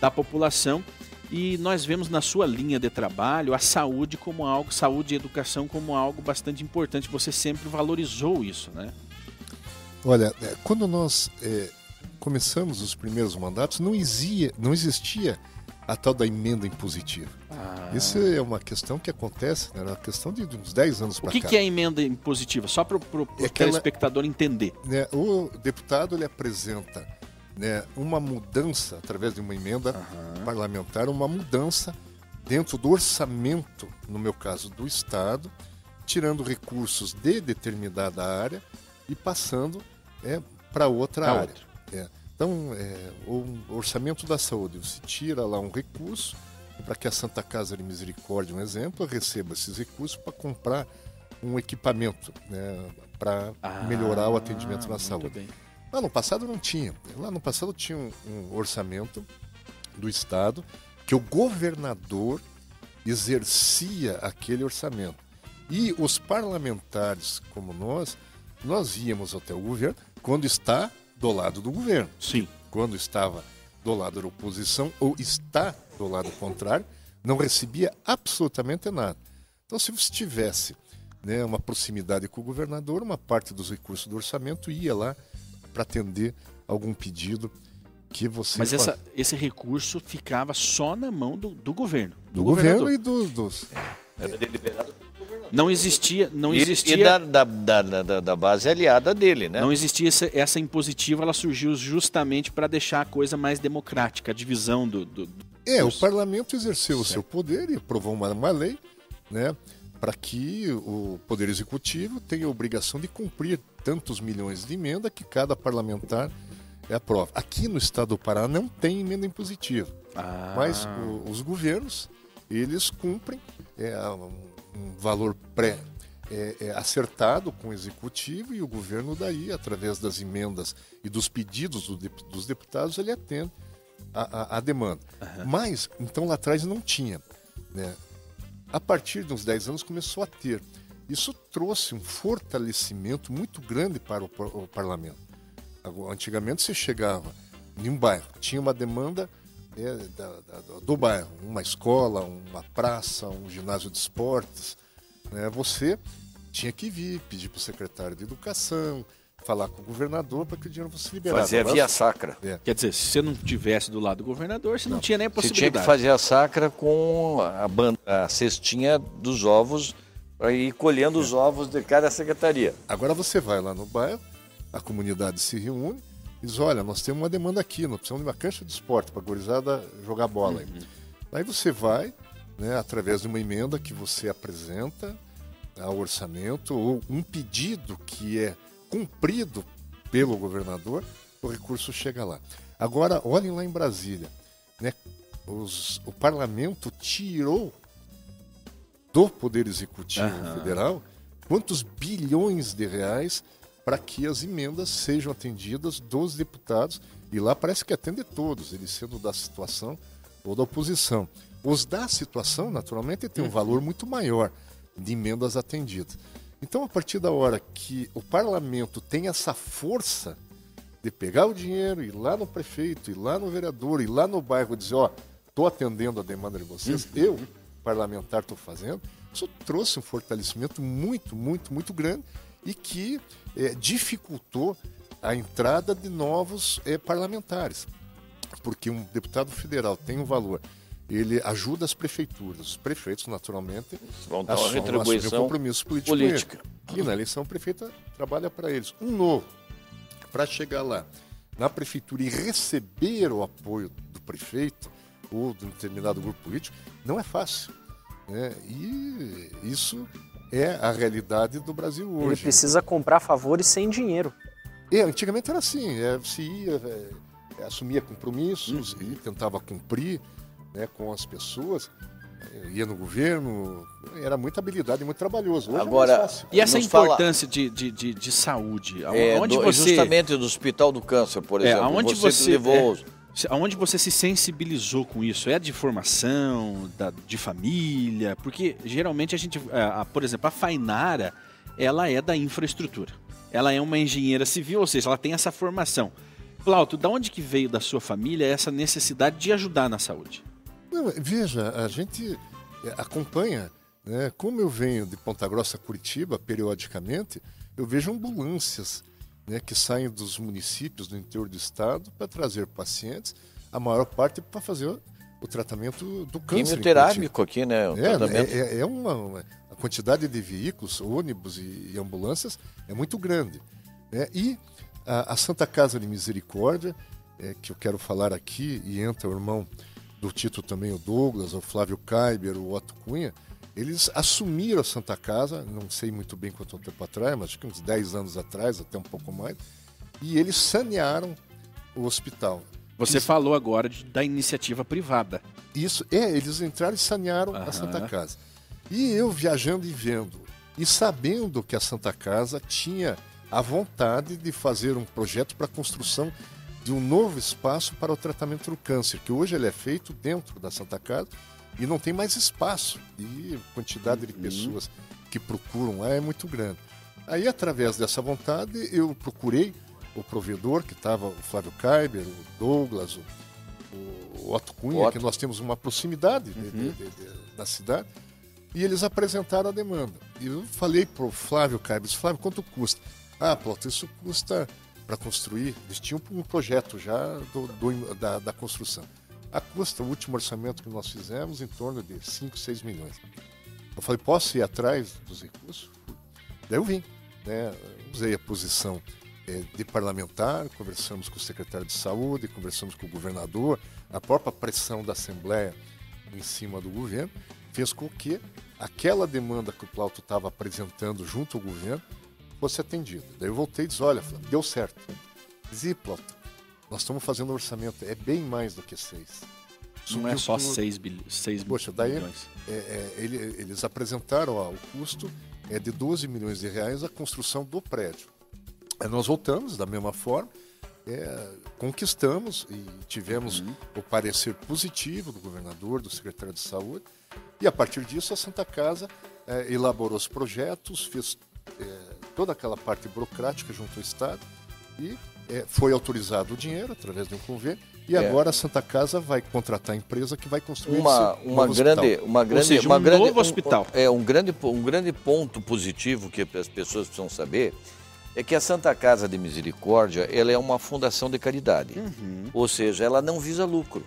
Speaker 1: da população e nós vemos na sua linha de trabalho a saúde como algo, saúde e educação como algo bastante importante. Você sempre valorizou isso, né?
Speaker 3: Olha, é, quando nós é, começamos os primeiros mandatos, não existia, não existia a tal da emenda impositiva.
Speaker 1: Ah.
Speaker 3: Isso é uma questão que acontece, né? é uma questão de, uns 10 anos
Speaker 1: O
Speaker 3: para cá.
Speaker 1: que é a emenda impositiva? Só para o
Speaker 3: É
Speaker 1: telespectador entender.
Speaker 3: né, o deputado ele apresenta né, uma mudança, através de uma emenda parlamentar, uma mudança dentro do orçamento, no meu caso, do Estado, tirando recursos de determinada área e passando para outra
Speaker 1: Pra
Speaker 3: área.
Speaker 1: outra.
Speaker 3: É. Então, é, o orçamento da saúde, você tira lá um recurso para que a Santa Casa de Misericórdia, um exemplo, receba esses recursos para comprar um equipamento né, para melhorar o atendimento na
Speaker 1: Ah,
Speaker 3: saúde.
Speaker 1: bem.
Speaker 3: Lá no passado não tinha. Lá no passado tinha um, um orçamento do Estado que o governador exercia aquele orçamento. E os parlamentares, como nós, nós íamos até o governo quando está do lado do governo.
Speaker 1: Sim.
Speaker 3: Quando estava do lado da oposição ou está do lado contrário, não recebia absolutamente nada. Então, se você tivesse né, uma proximidade com o governador, uma parte dos recursos do orçamento ia lá para atender algum pedido que você
Speaker 1: Mas essa, esse recurso ficava só na mão do, do governo.
Speaker 3: do governo
Speaker 1: governador.
Speaker 3: e dos, dos
Speaker 1: Não existia, não
Speaker 5: E-
Speaker 1: existia,
Speaker 5: E da, da, da, da, da base aliada dele, né?
Speaker 1: não existia essa, essa impositiva, ela surgiu justamente para deixar a coisa mais democrática, a divisão do, do- do-
Speaker 3: É, o
Speaker 1: Isso.
Speaker 3: parlamento exerceu o seu poder e aprovou uma, uma lei, né, para que o poder executivo tenha a obrigação de cumprir tantos milhões de emenda que cada parlamentar aprova. Aqui no estado do Pará não tem emenda impositiva,
Speaker 1: Ah,
Speaker 3: mas o- os governos eles cumprem é, um, valor pré é, é, acertado com o executivo e o governo daí através das emendas e dos pedidos do dos deputados ele atende a demanda. Mas, então lá atrás não tinha. Né? A partir de uns 10 anos começou a ter. Isso trouxe um fortalecimento muito grande para o, o parlamento. Antigamente você chegava em um bairro, tinha uma demanda é, da, da, do bairro, uma escola, uma praça, um ginásio de esportes. Né? Você tinha que vir, pedir para o secretário de educação, falar com o governador para que o dinheiro fosse liberado.
Speaker 5: Fazer a via sacra.
Speaker 1: É. Quer dizer, se você não tivesse do lado do governador, você não, não tinha nem a possibilidade.
Speaker 5: Você tinha que fazer a sacra com a, banda, a cestinha dos ovos para ir colhendo é. os ovos de cada secretaria.
Speaker 3: Agora você vai lá no bairro, a comunidade se reúne e diz, olha, nós temos uma demanda aqui, nós precisamos de uma cancha de esporte para a gorizada jogar bola. Uhum. Aí você vai, né, através de uma emenda que você apresenta ao orçamento, ou um pedido que é cumprido pelo governador, o recurso chega lá. Agora, olhem lá em Brasília, né? Os, o parlamento tirou do Poder Executivo uhum. Federal quantos bilhões de reais para que as emendas sejam atendidas dos deputados, e lá parece que atende todos, eles sendo da situação ou da oposição. Os da situação, naturalmente, tem um uhum. valor muito maior de emendas atendidas. Então, a partir da hora que o parlamento tem essa força de pegar o dinheiro, ir lá no prefeito, ir lá no vereador, ir lá no bairro e dizer, ó, oh, estou atendendo a demanda de vocês, uhum. eu, parlamentar, estou fazendo, isso trouxe um fortalecimento muito, muito, muito grande e que é, dificultou a entrada de novos é, parlamentares. Porque um deputado federal tem um valor ele ajuda as prefeituras. Os prefeitos, naturalmente,
Speaker 5: vão dar uma retribuição um compromisso político política.
Speaker 3: E na eleição, o prefeito trabalha para eles. Um novo, para chegar lá na prefeitura e receber o apoio do prefeito ou de um determinado grupo político, não é fácil. Né? E isso é a realidade do Brasil hoje.
Speaker 2: Ele precisa comprar favores sem dinheiro.
Speaker 3: É, antigamente era assim, é, se ia, é, assumia compromissos uhum. e tentava cumprir né, com as pessoas, eh, ia no governo, era muita habilidade, muito trabalhoso. Hoje é
Speaker 5: Agora,
Speaker 3: é
Speaker 1: e essa importância fala... de, de, de, de, saúde?
Speaker 5: É, onde do, você... Justamente do Hospital do Câncer, por é, exemplo. É,
Speaker 1: aonde você, você levou... É, aonde você se sensibilizou com isso? É de formação, da, de família? Porque geralmente a gente, a, a, por exemplo, a Fainara, ela é da infraestrutura. Ela é uma engenheira civil, ou seja, ela tem essa formação. Plauto, da onde que veio da sua família essa necessidade de ajudar na saúde?
Speaker 3: Não, veja, a gente é, acompanha, né? como eu venho de Ponta Grossa, Curitiba, periodicamente, eu vejo ambulâncias né, que saem dos municípios do interior do estado para trazer pacientes, a maior parte para fazer o tratamento do câncer.
Speaker 5: Quimioterápico aqui, né?
Speaker 3: É, é, é, uma, uma, a quantidade de veículos, ônibus e, e ambulâncias é muito grande. Né? E a, a, Santa Casa de Misericórdia, é, que eu quero falar aqui, e entra o irmão do Tito também o Douglas, o Flávio Kaiber, o Otto Cunha, eles assumiram a Santa Casa, não sei muito bem quanto tempo atrás, mas acho que uns 10 anos atrás, até um pouco mais, e eles sanearam o hospital.
Speaker 1: Você falou agora de, da iniciativa privada.
Speaker 3: Isso, é, eles entraram e sanearam uhum. a Santa Casa. E eu viajando e vendo, e sabendo que a Santa Casa tinha a vontade de fazer um projeto para a construção de um novo espaço para o tratamento do câncer, que hoje ele é feito dentro da Santa Casa e não tem mais espaço. E a quantidade de uhum. pessoas que procuram lá é muito grande. Aí, através dessa vontade, eu procurei o provedor, que estava o Flávio Kaiber, o Douglas, o, o Otto Cunha, Otto. que nós temos uma proximidade uhum. de, de, de, da cidade, e eles apresentaram a demanda. E eu falei para o Flávio Kaiber, Flávio, quanto custa? Ah, Plauto, isso custa para construir, eles tinham um projeto já do, do, da, da, construção. A custa, o último orçamento que nós fizemos, em torno de 5, 6 milhões. Eu falei, posso ir atrás dos recursos? Daí eu vim, né? usei a posição é, de parlamentar, conversamos com o secretário de saúde, conversamos com o governador, a própria pressão da Assembleia em cima do governo fez com que aquela demanda que o Plauto estava apresentando junto ao governo fosse atendido. Daí eu voltei e disse, olha, deu certo. Ziplot, nós estamos fazendo orçamento, é bem mais do que seis.
Speaker 1: Não é só 6 bilhões. Poxa, daí
Speaker 3: é, é, ele, eles apresentaram ó, o custo é de 12 milhões de reais a construção do prédio. Aí nós voltamos da mesma forma, é, conquistamos e tivemos uhum. o parecer positivo do governador, do secretário de saúde, e a partir disso a Santa Casa é, elaborou os projetos, fez é, toda aquela parte burocrática junto ao Estado e é, foi autorizado o dinheiro através de um convênio e
Speaker 5: É.
Speaker 3: agora a Santa Casa vai contratar a empresa que vai construir
Speaker 5: uma,
Speaker 3: esse
Speaker 5: uma
Speaker 3: novo
Speaker 5: grande,
Speaker 3: hospital.
Speaker 5: uma grande,
Speaker 1: seja,
Speaker 5: uma
Speaker 1: um
Speaker 5: grande,
Speaker 1: novo hospital.
Speaker 5: é um grande, um grande ponto positivo que as pessoas precisam saber é que a Santa Casa de Misericórdia ela é uma fundação de caridade,
Speaker 1: Uhum.
Speaker 5: ou seja, ela não visa lucro.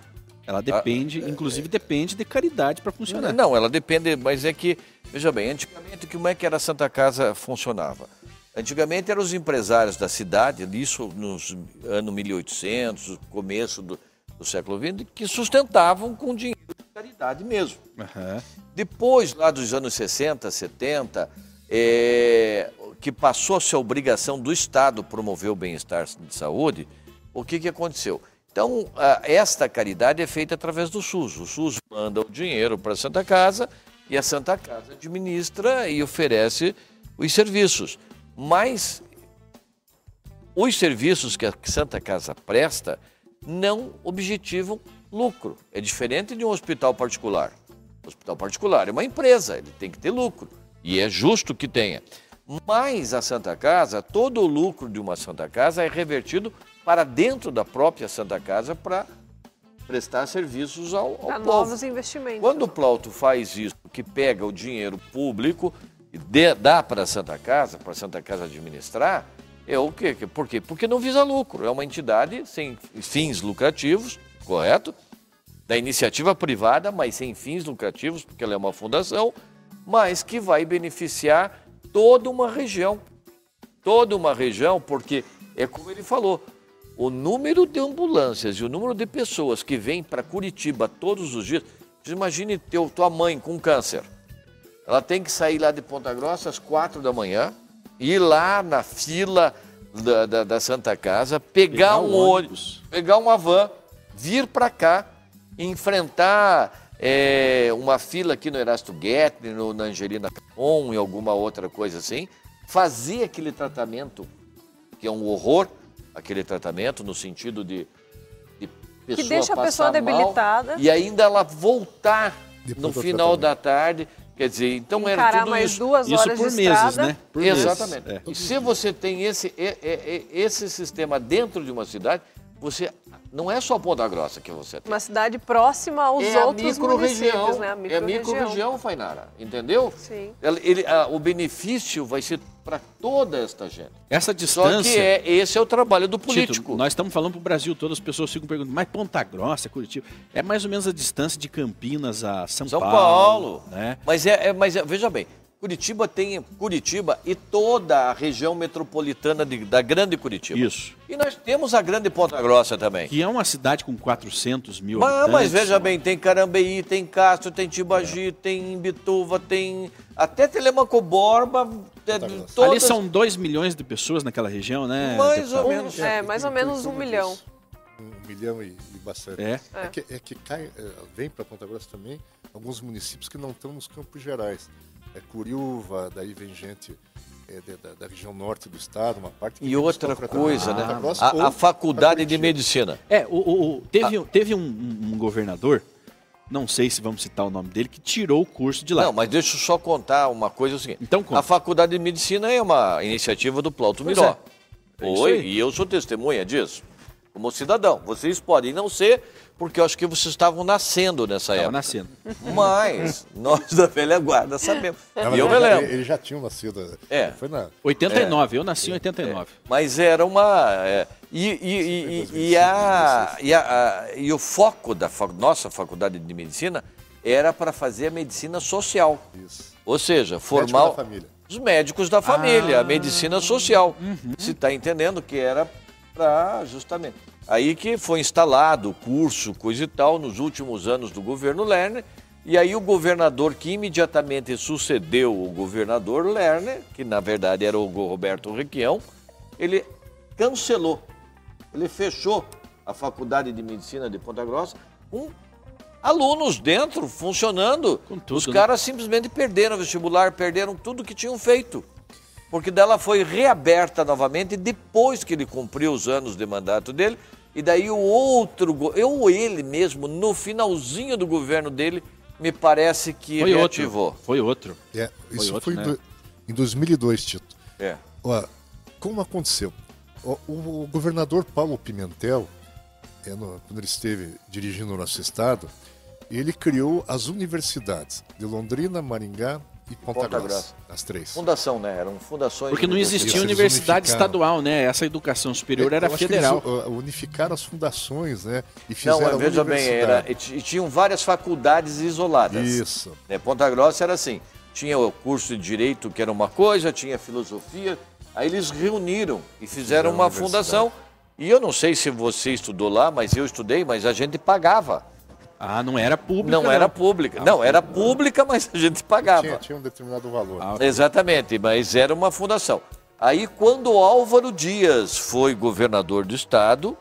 Speaker 1: Ela depende, inclusive depende de caridade para funcionar.
Speaker 5: Não, ela depende, mas é que, veja bem, antigamente como é que era a Santa Casa funcionava? Antigamente eram os empresários da cidade, isso nos anos 1800, começo do, do século XX, que sustentavam com dinheiro de caridade mesmo.
Speaker 1: Aham.
Speaker 5: Depois, lá dos anos 60, 70, é, que passou a ser obrigação do Estado promover o bem-estar de saúde, o que, que aconteceu? Então, a- esta caridade é feita através do SUS. O SUS manda o dinheiro para a Santa Casa e a Santa Casa administra e oferece os serviços. Mas os serviços que a Santa Casa presta não objetivam lucro. É diferente de um hospital particular. O hospital particular é uma empresa, ele tem que ter lucro. E é justo que tenha. Mas a Santa Casa, todo o lucro de uma Santa Casa é revertido para dentro da própria Santa Casa para prestar serviços ao, ao
Speaker 4: Para
Speaker 5: povo.
Speaker 4: novos investimentos.
Speaker 5: Quando o Plauto faz isso, que pega o dinheiro público e dê- dá para a Santa Casa, para a Santa Casa administrar, é o quê? Por quê? Porque não visa lucro. É uma entidade sem fins lucrativos, correto? Da iniciativa privada, mas sem fins lucrativos, porque ela é uma fundação, mas que vai beneficiar toda uma região. Toda uma região, porque é como ele falou, o número de ambulâncias e o número de pessoas que vêm para Curitiba todos os dias. Imagine teu, tua mãe com câncer. Ela tem que sair lá de Ponta Grossa às quatro da manhã, ir lá na fila da, da- da Santa Casa, pegar,
Speaker 1: Pegar
Speaker 5: um ônibus, pegar uma van, vir para cá, enfrentar é, uma fila aqui no Erasto Guetne, no, na Angelina Camon e alguma outra coisa assim, fazer aquele tratamento, que é um horror, aquele tratamento no sentido de, de pessoa
Speaker 4: deixa a pessoa
Speaker 5: passar mal,
Speaker 4: debilitada.
Speaker 5: e ainda ela voltar
Speaker 3: Depois
Speaker 5: no final
Speaker 3: tratamento.
Speaker 5: da tarde, quer dizer, então era
Speaker 4: Encarar
Speaker 5: tudo
Speaker 4: mais
Speaker 5: isso.
Speaker 4: duas
Speaker 1: Isso
Speaker 4: horas
Speaker 1: por
Speaker 4: de
Speaker 1: meses,
Speaker 4: estrada.
Speaker 1: né? Por meses.
Speaker 5: Exatamente.
Speaker 1: É.
Speaker 5: E se você tem esse, e- e- e- esse sistema dentro de uma cidade, você não é só Ponta Grossa que você tem.
Speaker 4: Uma cidade próxima aos
Speaker 5: é
Speaker 4: outros
Speaker 5: micro-região,
Speaker 4: municípios, né? A
Speaker 5: é a
Speaker 4: micro-região.
Speaker 5: Fainara, entendeu?
Speaker 4: Sim.
Speaker 5: Ela- ele- a- o benefício vai ser para toda esta gente.
Speaker 1: Essa
Speaker 5: Só
Speaker 1: distância.
Speaker 5: que é, esse é o trabalho do
Speaker 1: Tito,
Speaker 5: político.
Speaker 1: nós estamos falando para o Brasil todo, as pessoas ficam perguntando, mas Ponta Grossa, Curitiba, é mais ou menos a distância de Campinas a São,
Speaker 5: São
Speaker 1: Paulo.
Speaker 5: Paulo.
Speaker 1: Né?
Speaker 5: Mas, é, é- mas é- veja bem, Curitiba tem Curitiba e toda a região metropolitana de- da grande Curitiba.
Speaker 1: Isso.
Speaker 5: E nós temos a grande Ponta Grossa também.
Speaker 1: Que é uma cidade com 400 mil
Speaker 5: Mas,
Speaker 1: habitantes.
Speaker 5: mas veja bem, tem Carambeí, tem Castro, tem Tibagi, tem Imbituva, tem até Telemaco Borba. é, todas-
Speaker 1: Ali são 2 milhões de pessoas naquela região, né?
Speaker 5: Mais ou menos.
Speaker 4: É, mais ou menos um milhão.
Speaker 3: Um milhão e, e bastante.
Speaker 1: É.
Speaker 3: É. que, é que cai, é, vem para Ponta Grossa também alguns municípios que não estão nos Campos Gerais. É Curiúva, daí vem gente é, de- da, da região norte do estado, uma parte que
Speaker 5: E outra coisa, né?
Speaker 3: Grossa
Speaker 5: A,
Speaker 3: ou
Speaker 5: a faculdade de medicina.
Speaker 1: É, o, o- o- teve, teve um, um- governador, não sei se vamos citar o nome dele, que tirou o curso de lá.
Speaker 5: Não, mas deixa eu só contar uma coisa é o seguinte.
Speaker 1: Então conta.
Speaker 5: A faculdade de medicina é uma iniciativa do Plauto
Speaker 1: Pois
Speaker 5: Miró.
Speaker 1: é. É
Speaker 5: Oi, e eu sou testemunha disso. Como cidadão. Vocês podem não ser, porque eu acho que vocês estavam nascendo nessa
Speaker 1: Tava
Speaker 5: época.
Speaker 1: nascendo.
Speaker 5: Mas nós da velha guarda sabemos.
Speaker 3: Não,
Speaker 5: e
Speaker 3: mas
Speaker 5: eu me lembro.
Speaker 3: Ele já tinha nascido.
Speaker 5: É.
Speaker 3: Foi na.
Speaker 1: 89, eu nasci em 89.
Speaker 5: Mas era uma. é, e, e, e, e, e a, e, a- a- e o foco da fa- nossa faculdade de medicina era para fazer a medicina social.
Speaker 3: Isso.
Speaker 5: Ou seja, formar os médicos da família,
Speaker 1: Ah.
Speaker 5: a medicina social.
Speaker 1: Uhum.
Speaker 5: Se está entendendo que era para justamente. Aí que foi instalado o curso, coisa e tal, nos últimos anos do governo Lerner. E aí o governador que imediatamente sucedeu o governador Lerner, que na verdade era o Roberto Requião, ele cancelou, ele fechou a Faculdade de Medicina de Ponta Grossa com alunos dentro, funcionando.
Speaker 1: Tudo,
Speaker 5: Os
Speaker 1: né?
Speaker 5: caras simplesmente perderam o vestibular, perderam tudo que tinham feito. Porque dela foi reaberta novamente depois que ele cumpriu os anos de mandato dele. E daí o outro, ou ele mesmo, no finalzinho do governo dele, me parece que
Speaker 1: Foi
Speaker 5: reativou.
Speaker 1: outro. Foi outro.
Speaker 3: É, isso
Speaker 1: outro,
Speaker 3: foi,
Speaker 1: né?
Speaker 3: do- em 2002, Tito.
Speaker 5: É.
Speaker 3: Ó, como aconteceu? O, o governador Paulo Pimentel, é, no- quando ele esteve dirigindo o nosso estado, ele criou as universidades de Londrina, Maringá e Ponta,
Speaker 5: Ponta
Speaker 3: Grossa.
Speaker 5: Grossa.
Speaker 3: As três.
Speaker 5: Fundação, né? Eram fundações.
Speaker 1: Porque não existia universidade estadual, né? Essa educação superior
Speaker 3: É,
Speaker 1: era
Speaker 3: eu acho que
Speaker 1: federal.
Speaker 3: Eles uh, unificaram as fundações, né? E fizeram
Speaker 5: Não, veja bem, era, e e tinham várias faculdades isoladas.
Speaker 3: Isso.
Speaker 5: né? Ponta Grossa era assim, tinha o curso de Direito, que era uma coisa, tinha Filosofia, aí eles reuniram e fizeram uma fundação, e eu não sei se você estudou lá, mas eu estudei, mas a gente pagava.
Speaker 1: Ah, não era pública.
Speaker 5: Não era pública. Não, era pública, mas a gente pagava.
Speaker 3: Tinha, tinha um determinado valor.
Speaker 1: Ah,
Speaker 5: Exatamente, mas era uma fundação. Aí, quando o Álvaro Dias foi governador do estado,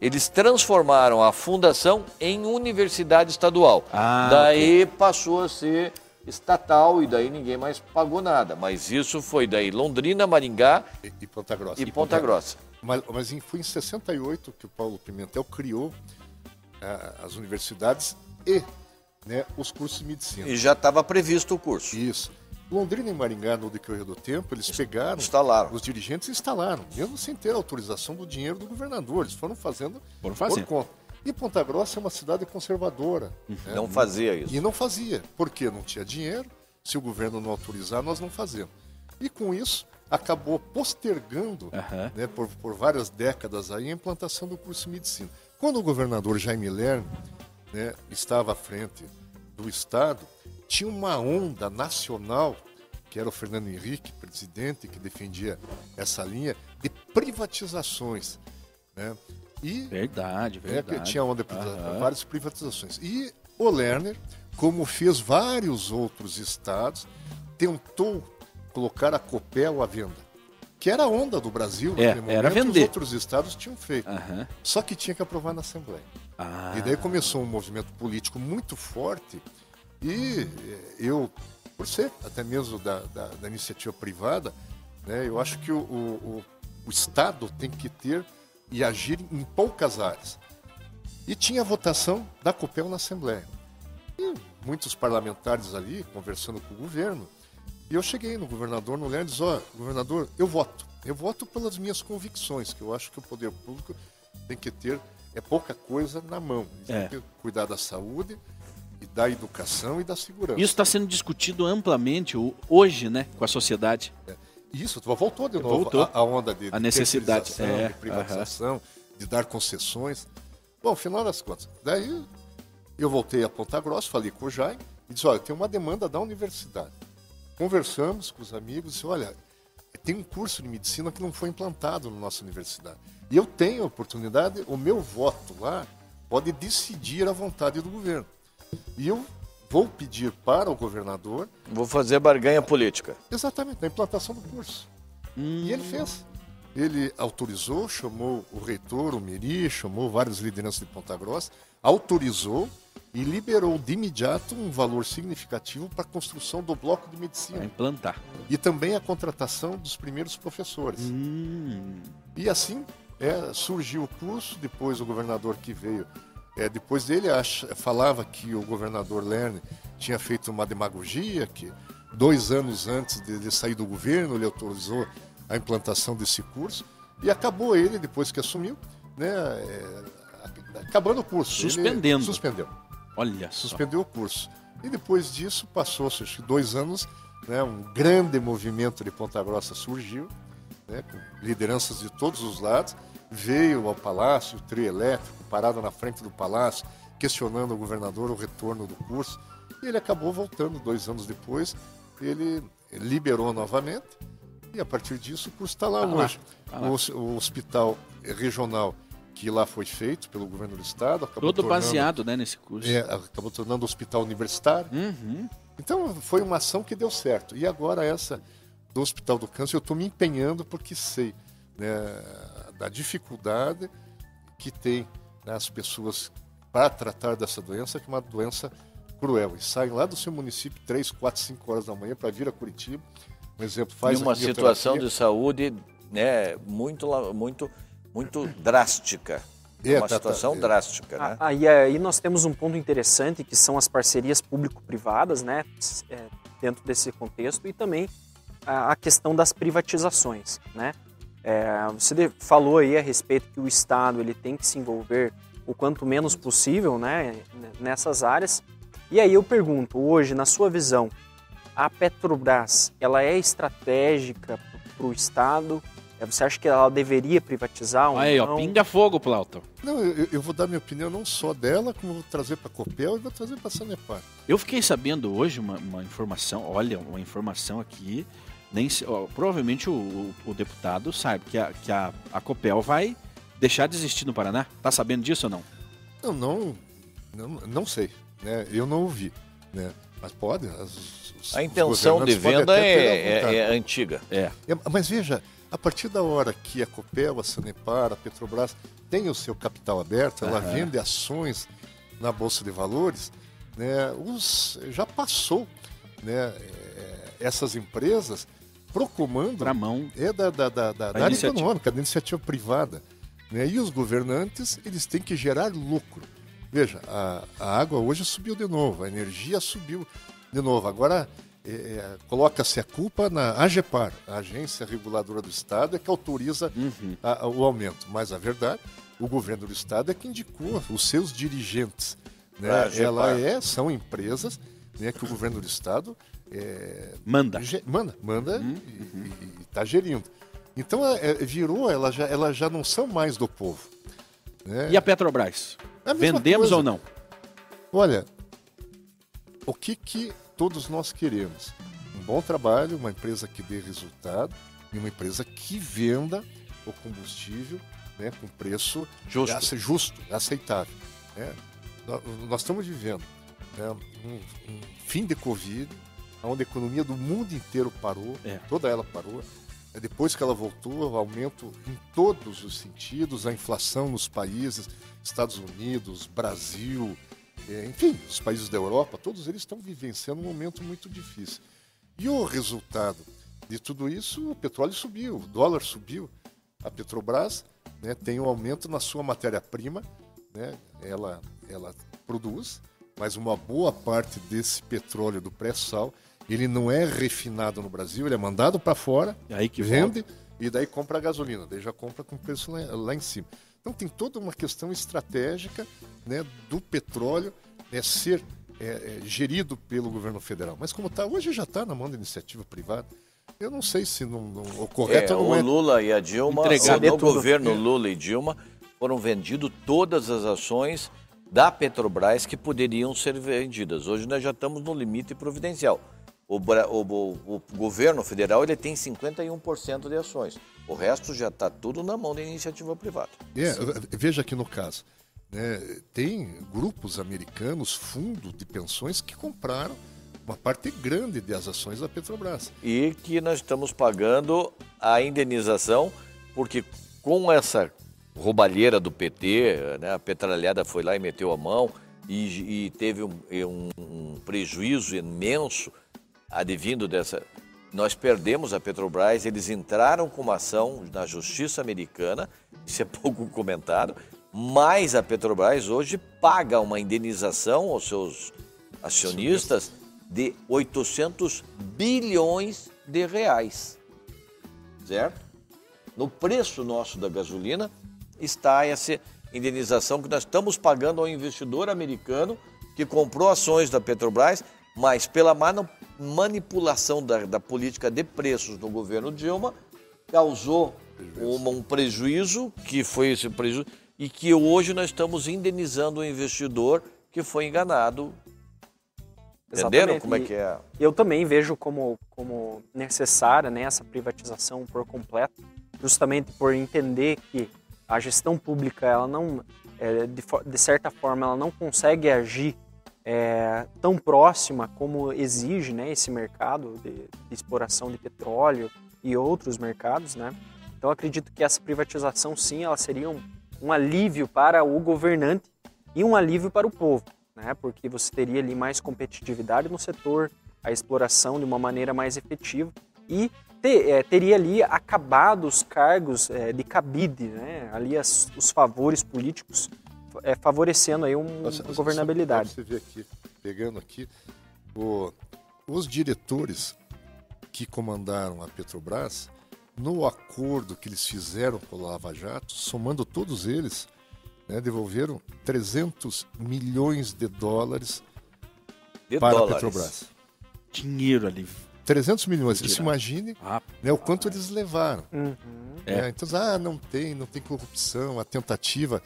Speaker 5: eles transformaram a fundação em universidade estadual.
Speaker 1: Ah,
Speaker 5: daí passou a ser estatal e daí ninguém mais pagou nada. Mas isso foi daí Londrina, Maringá
Speaker 3: E, e Ponta Grossa.
Speaker 5: e Ponta Grossa.
Speaker 3: Mas, mas foi em 68 que o Paulo Pimentel criou ah, as universidades e né, os cursos de medicina.
Speaker 5: E já estava previsto o curso.
Speaker 3: Isso. Londrina e Maringá, no decorrer do tempo, eles pegaram,
Speaker 5: Instalaram.
Speaker 3: os dirigentes instalaram, mesmo sem ter autorização do dinheiro do governador. Eles foram fazendo
Speaker 1: Foram fazendo.
Speaker 3: por conta. E Ponta Grossa é uma cidade conservadora. né?
Speaker 5: Não fazia isso.
Speaker 3: E não fazia, porque não tinha dinheiro. Se o governo não autorizar, nós não fazemos. E com isso, acabou postergando,
Speaker 1: Aham.
Speaker 3: né, por, por várias décadas aí, a implantação do curso de medicina. Quando o governador Jaime Lerner né, estava à frente do Estado, tinha uma onda nacional, que era o Fernando Henrique, presidente, que defendia essa linha, de privatizações. Né? E
Speaker 1: Verdade,
Speaker 3: é,
Speaker 1: verdade.
Speaker 3: que tinha onda de privatiza-
Speaker 1: Aham.
Speaker 3: várias privatizações. E o Lerner, como fez vários outros estados, tentou colocar a Copel à venda. Que era a onda do Brasil
Speaker 1: É,
Speaker 3: naquele
Speaker 1: era
Speaker 3: momento,
Speaker 1: vender.
Speaker 3: os outros estados tinham feito.
Speaker 1: Aham.
Speaker 3: Só que tinha que aprovar na Assembleia.
Speaker 1: Ah,
Speaker 3: E daí começou um movimento político muito forte e eh, eu, por ser até mesmo da, da- da iniciativa privada, né, eu acho que o, o- o- Estado tem que ter e agir em poucas áreas. E tinha votação da COPEL na Assembleia. E muitos parlamentares ali conversando com o governo. E eu cheguei no governador, no Lerner, e disse, ó, governador, eu voto. Eu voto pelas minhas convicções, que eu acho que o poder público tem que ter é pouca coisa na mão.
Speaker 1: É.
Speaker 3: têm que cuidar da saúde, e da educação e da segurança.
Speaker 1: Isso está sendo discutido amplamente hoje, né, com a sociedade.
Speaker 3: Isso, voltou de novo
Speaker 1: Voltou.
Speaker 3: A, a onda de,
Speaker 1: A
Speaker 3: de
Speaker 1: necessidade, é,
Speaker 3: de privatização, de dar concessões. Bom, final das contas, daí eu voltei a Ponta Grossa, falei com o Jaime e disse, olha, tem uma demanda da universidade. Conversamos com os amigos e disse, olha, tem um curso de medicina que não foi implantado na nossa universidade. E eu tenho a oportunidade, o meu voto lá pode decidir a vontade do governo. E eu vou pedir para o governador
Speaker 5: Vou fazer barganha política.
Speaker 3: Exatamente, na implantação do curso. E ele fez. Ele autorizou, chamou o reitor, o Meri, chamou várias lideranças de Ponta Grossa, autorizou e liberou de imediato um valor significativo para a construção do bloco de
Speaker 1: Para
Speaker 3: medicina
Speaker 1: implantar.
Speaker 3: e também a contratação dos primeiros professores.
Speaker 1: Hum,
Speaker 3: E assim é, surgiu o curso, depois o governador que veio, é, depois dele acha- falava que o governador Lerner tinha feito uma demagogia, que dois anos antes de, de sair do governo ele autorizou a implantação desse curso, e acabou ele, depois que assumiu, né, é, acabando o curso. Ele
Speaker 1: Suspendendo.
Speaker 3: suspendeu
Speaker 1: olha só.
Speaker 3: suspendeu o curso. E depois disso, passou-se dois anos, né, um grande movimento de Ponta Grossa surgiu, né, com lideranças de todos os lados, veio ao palácio, o trio elétrico, parado na frente do palácio, questionando o governador o retorno do curso, e ele acabou voltando dois anos depois, ele liberou novamente, e a partir disso o curso está lá
Speaker 1: Tá lá,
Speaker 3: hoje.
Speaker 1: tá lá.
Speaker 3: O, o hospital regional que lá foi feito pelo governo do estado, acabou
Speaker 1: Todo
Speaker 3: tornando-
Speaker 1: baseado, né, nesse curso.
Speaker 3: é, acabou tornando hospital universitário.
Speaker 1: Uhum.
Speaker 3: Então foi uma ação que deu certo. E agora essa do Hospital do Câncer, eu estou me empenhando porque sei né, da dificuldade que tem né, as pessoas para tratar dessa doença, que é uma doença cruel. E saem lá do seu município 3, 4, 5 horas da manhã para vir a Curitiba. Um exemplo, faz
Speaker 5: Em uma situação de saúde né, muito, muito, muito drástica. É, uma situação tá, drástica, né?
Speaker 2: Aí, aí nós temos um ponto interessante que são as parcerias público-privadas, né? É, dentro desse contexto e também a, a questão das privatizações, né? É, você falou aí a respeito que o Estado ele tem que se envolver o quanto menos possível, né? Nessas áreas. E aí eu pergunto, hoje, na sua visão, a Petrobras ela é estratégica para o Estado? É, você acha que ela deveria privatizar?
Speaker 1: Ou aí, não? ó, pinga fogo, Plauto.
Speaker 3: Não, eu, eu, vou dar minha opinião não só dela, como vou trazer para a Copel e vou trazer para a Sanepar.
Speaker 1: Eu fiquei sabendo hoje uma, uma, informação, olha, uma informação aqui, nem ó, provavelmente o, o, o, deputado sabe que, a, que a, a Copel vai deixar de existir no Paraná. Tá sabendo disso ou não?
Speaker 3: Não, não, não, não sei. Né? Eu não ouvi. Né? Mas pode. As,
Speaker 5: os, a intenção de venda é, é, é, antiga.
Speaker 3: É. é. Mas veja, a partir da hora que a Copel, a Sanepar, a Petrobras tem o seu capital aberto, ela uhum. vende ações na Bolsa de Valores, né, os, já passou né, é, essas empresas pro comando
Speaker 1: pra mão
Speaker 3: é da, da, da, da, da área econômica, da iniciativa privada. Né, e os governantes eles têm que gerar lucro. Veja, a, a água hoje subiu de novo, a energia subiu de novo. Agora é, é, coloca-se a culpa na AGEPAR, a Agência Reguladora do Estado, é que autoriza uhum. a, a, o aumento. Mas a verdade, o governo do Estado é que indicou os seus dirigentes. Né? Ela é, são empresas né, que o governo do Estado é,
Speaker 1: manda.
Speaker 3: manda, manda uhum. e está gerindo. Então é, virou, ela já, ela já não são mais do povo.
Speaker 1: Né? E a Petrobras? É Vendemos coisa. ou não?
Speaker 3: Olha, o que, que todos nós queremos? Um bom trabalho, uma empresa que dê resultado e uma empresa que venda o combustível né, com preço
Speaker 1: justo,
Speaker 3: justo aceitável. Né? Nós estamos vivendo né, um, um, fim de Covid, onde a economia do mundo inteiro parou, é. toda ela parou. Depois que ela voltou, aumento em todos os sentidos, a inflação nos países, Estados Unidos, Brasil, é, enfim, os países da Europa, todos eles estão vivenciando um momento muito difícil. E o resultado de tudo isso, o petróleo subiu, o dólar subiu. A Petrobras né, tem um aumento na sua matéria-prima, né, ela, ela produz, mas uma boa parte desse petróleo do pré-sal ele não é refinado no Brasil, ele é mandado para fora,
Speaker 1: e aí que
Speaker 3: vende volta. e daí compra a gasolina, daí já compra com preço lá, lá, em cima. Então tem toda uma questão estratégica né, do petróleo né, ser é, é, gerido pelo governo federal. Mas como está, hoje já está na mão da iniciativa privada. Eu não sei se não, não, o correto
Speaker 5: é,
Speaker 3: não
Speaker 5: o
Speaker 3: é.
Speaker 5: O Lula e a Dilma, o, no governo Lula e Dilma, foram vendidas todas as ações da Petrobras que poderiam ser vendidas. Hoje nós já estamos no limite providencial. O, o, o, governo federal ele tem 51% de ações. O resto já está tudo na mão da iniciativa privada.
Speaker 3: É, veja aqui no caso. Né, tem grupos americanos, fundos de pensões, que compraram uma parte grande das ações da Petrobras.
Speaker 5: E que nós estamos pagando a indenização, porque com essa roubalheira do PT, né, a petralhada foi lá e meteu a mão e, e teve um, um, um prejuízo imenso advindo dessa. Nós perdemos a Petrobras, eles entraram com uma ação na justiça americana, isso é pouco comentado, mas a Petrobras hoje paga uma indenização aos seus acionistas de 800 bilhões de reais. Certo? No preço nosso da gasolina está essa indenização que nós estamos pagando ao investidor americano que comprou ações da Petrobras, mas pela manipulação da, da política de preços no governo Dilma, causou uma, um prejuízo, que foi esse prejuízo, e que hoje nós estamos indenizando o investidor que foi enganado. Entenderam Exatamente. como é que é?
Speaker 2: Eu também vejo como, como necessária né, essa privatização por completo, justamente por entender que a gestão pública, ela não, é, de, de certa forma, ela não consegue agir é, tão próxima como exige né, esse mercado de, de, exploração de petróleo e outros mercados. Né? Então acredito que essa privatização sim ela seria um, um alívio para o governante e um alívio para o povo, né? porque você teria ali mais competitividade no setor, a exploração de uma maneira mais efetiva e ter, é, teria ali acabado os cargos é, de cabide, né? ali as, os favores políticos, é, favorecendo aí um, Nossa, uma governabilidade.
Speaker 3: Você vê aqui, pegando aqui, o, os diretores que comandaram a Petrobras, no acordo que eles fizeram com a Lava Jato, somando todos eles, né, devolveram 300 milhões de dólares
Speaker 5: de
Speaker 3: para
Speaker 5: dólares.
Speaker 3: a Petrobras.
Speaker 1: Dinheiro ali.
Speaker 3: 300 milhões. Você imagine ah, né, o quanto eles levaram.
Speaker 2: Uhum.
Speaker 3: É. Então, ah, não tem, não tem corrupção, a tentativa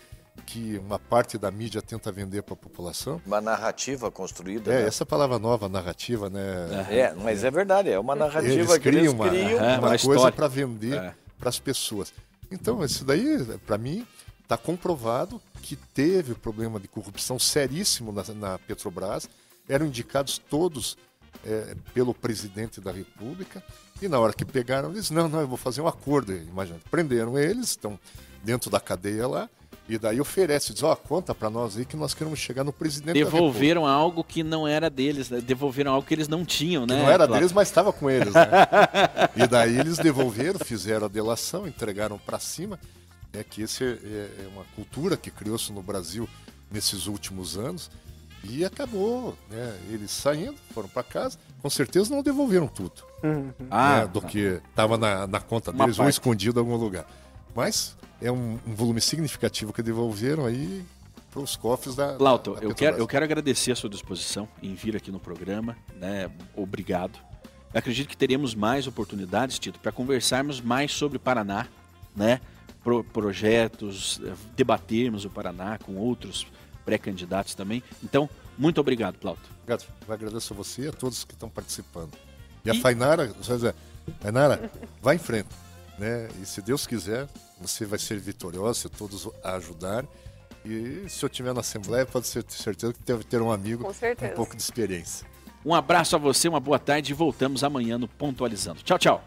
Speaker 3: que uma parte da mídia tenta vender para a população.
Speaker 5: Uma narrativa construída.
Speaker 3: É,
Speaker 5: né?
Speaker 3: essa palavra nova, narrativa, né?
Speaker 5: É, mas é verdade, é uma narrativa
Speaker 3: eles
Speaker 5: que eles
Speaker 3: uma,
Speaker 5: criam.
Speaker 3: uma, uma coisa para vender é. para as pessoas. Então, isso daí, para mim, está comprovado que teve problema de corrupção seríssimo na, na Petrobras. Eram indicados todos é, pelo presidente da República. E na hora que pegaram, eles não, não, eu vou fazer um acordo. Imagina, prenderam eles, estão dentro da cadeia lá. E daí oferece, diz, ó, oh, conta para nós aí que nós queremos chegar no presidente
Speaker 1: Devolveram algo que não era deles, né? devolveram algo que eles não tinham, né?
Speaker 3: Que não era deles, mas estava com eles, né? e daí eles devolveram, fizeram a delação, entregaram para cima. É que esse é, é uma cultura que criou-se no Brasil nesses últimos anos e acabou, né? Eles saindo, foram para casa, com certeza não devolveram tudo. Uhum. Ah, né? do que estava na, na conta deles ou escondido em algum lugar. Mas é um, um volume significativo que devolveram aí para os cofres da.
Speaker 1: Lauto, eu, quero, eu quero agradecer a sua disposição em vir aqui no programa. Né? Obrigado. Eu acredito que teremos mais oportunidades, Tito, para conversarmos mais sobre Paraná, né? Pro, projetos, eh, debatermos o Paraná com outros pré-candidatos também. Então, muito obrigado, Plauto.
Speaker 3: Obrigado. Eu agradeço a você e a todos que estão participando. E, e... a Fainara, Fainara, vai em frente. Né? E se Deus quiser, você vai ser vitorioso, se todos ajudarem. E se eu estiver na Assembleia, pode ser ter certeza que deve ter um amigo com um pouco de experiência.
Speaker 1: Um abraço a você, uma boa tarde e voltamos amanhã no Pontualizando. Tchau, tchau.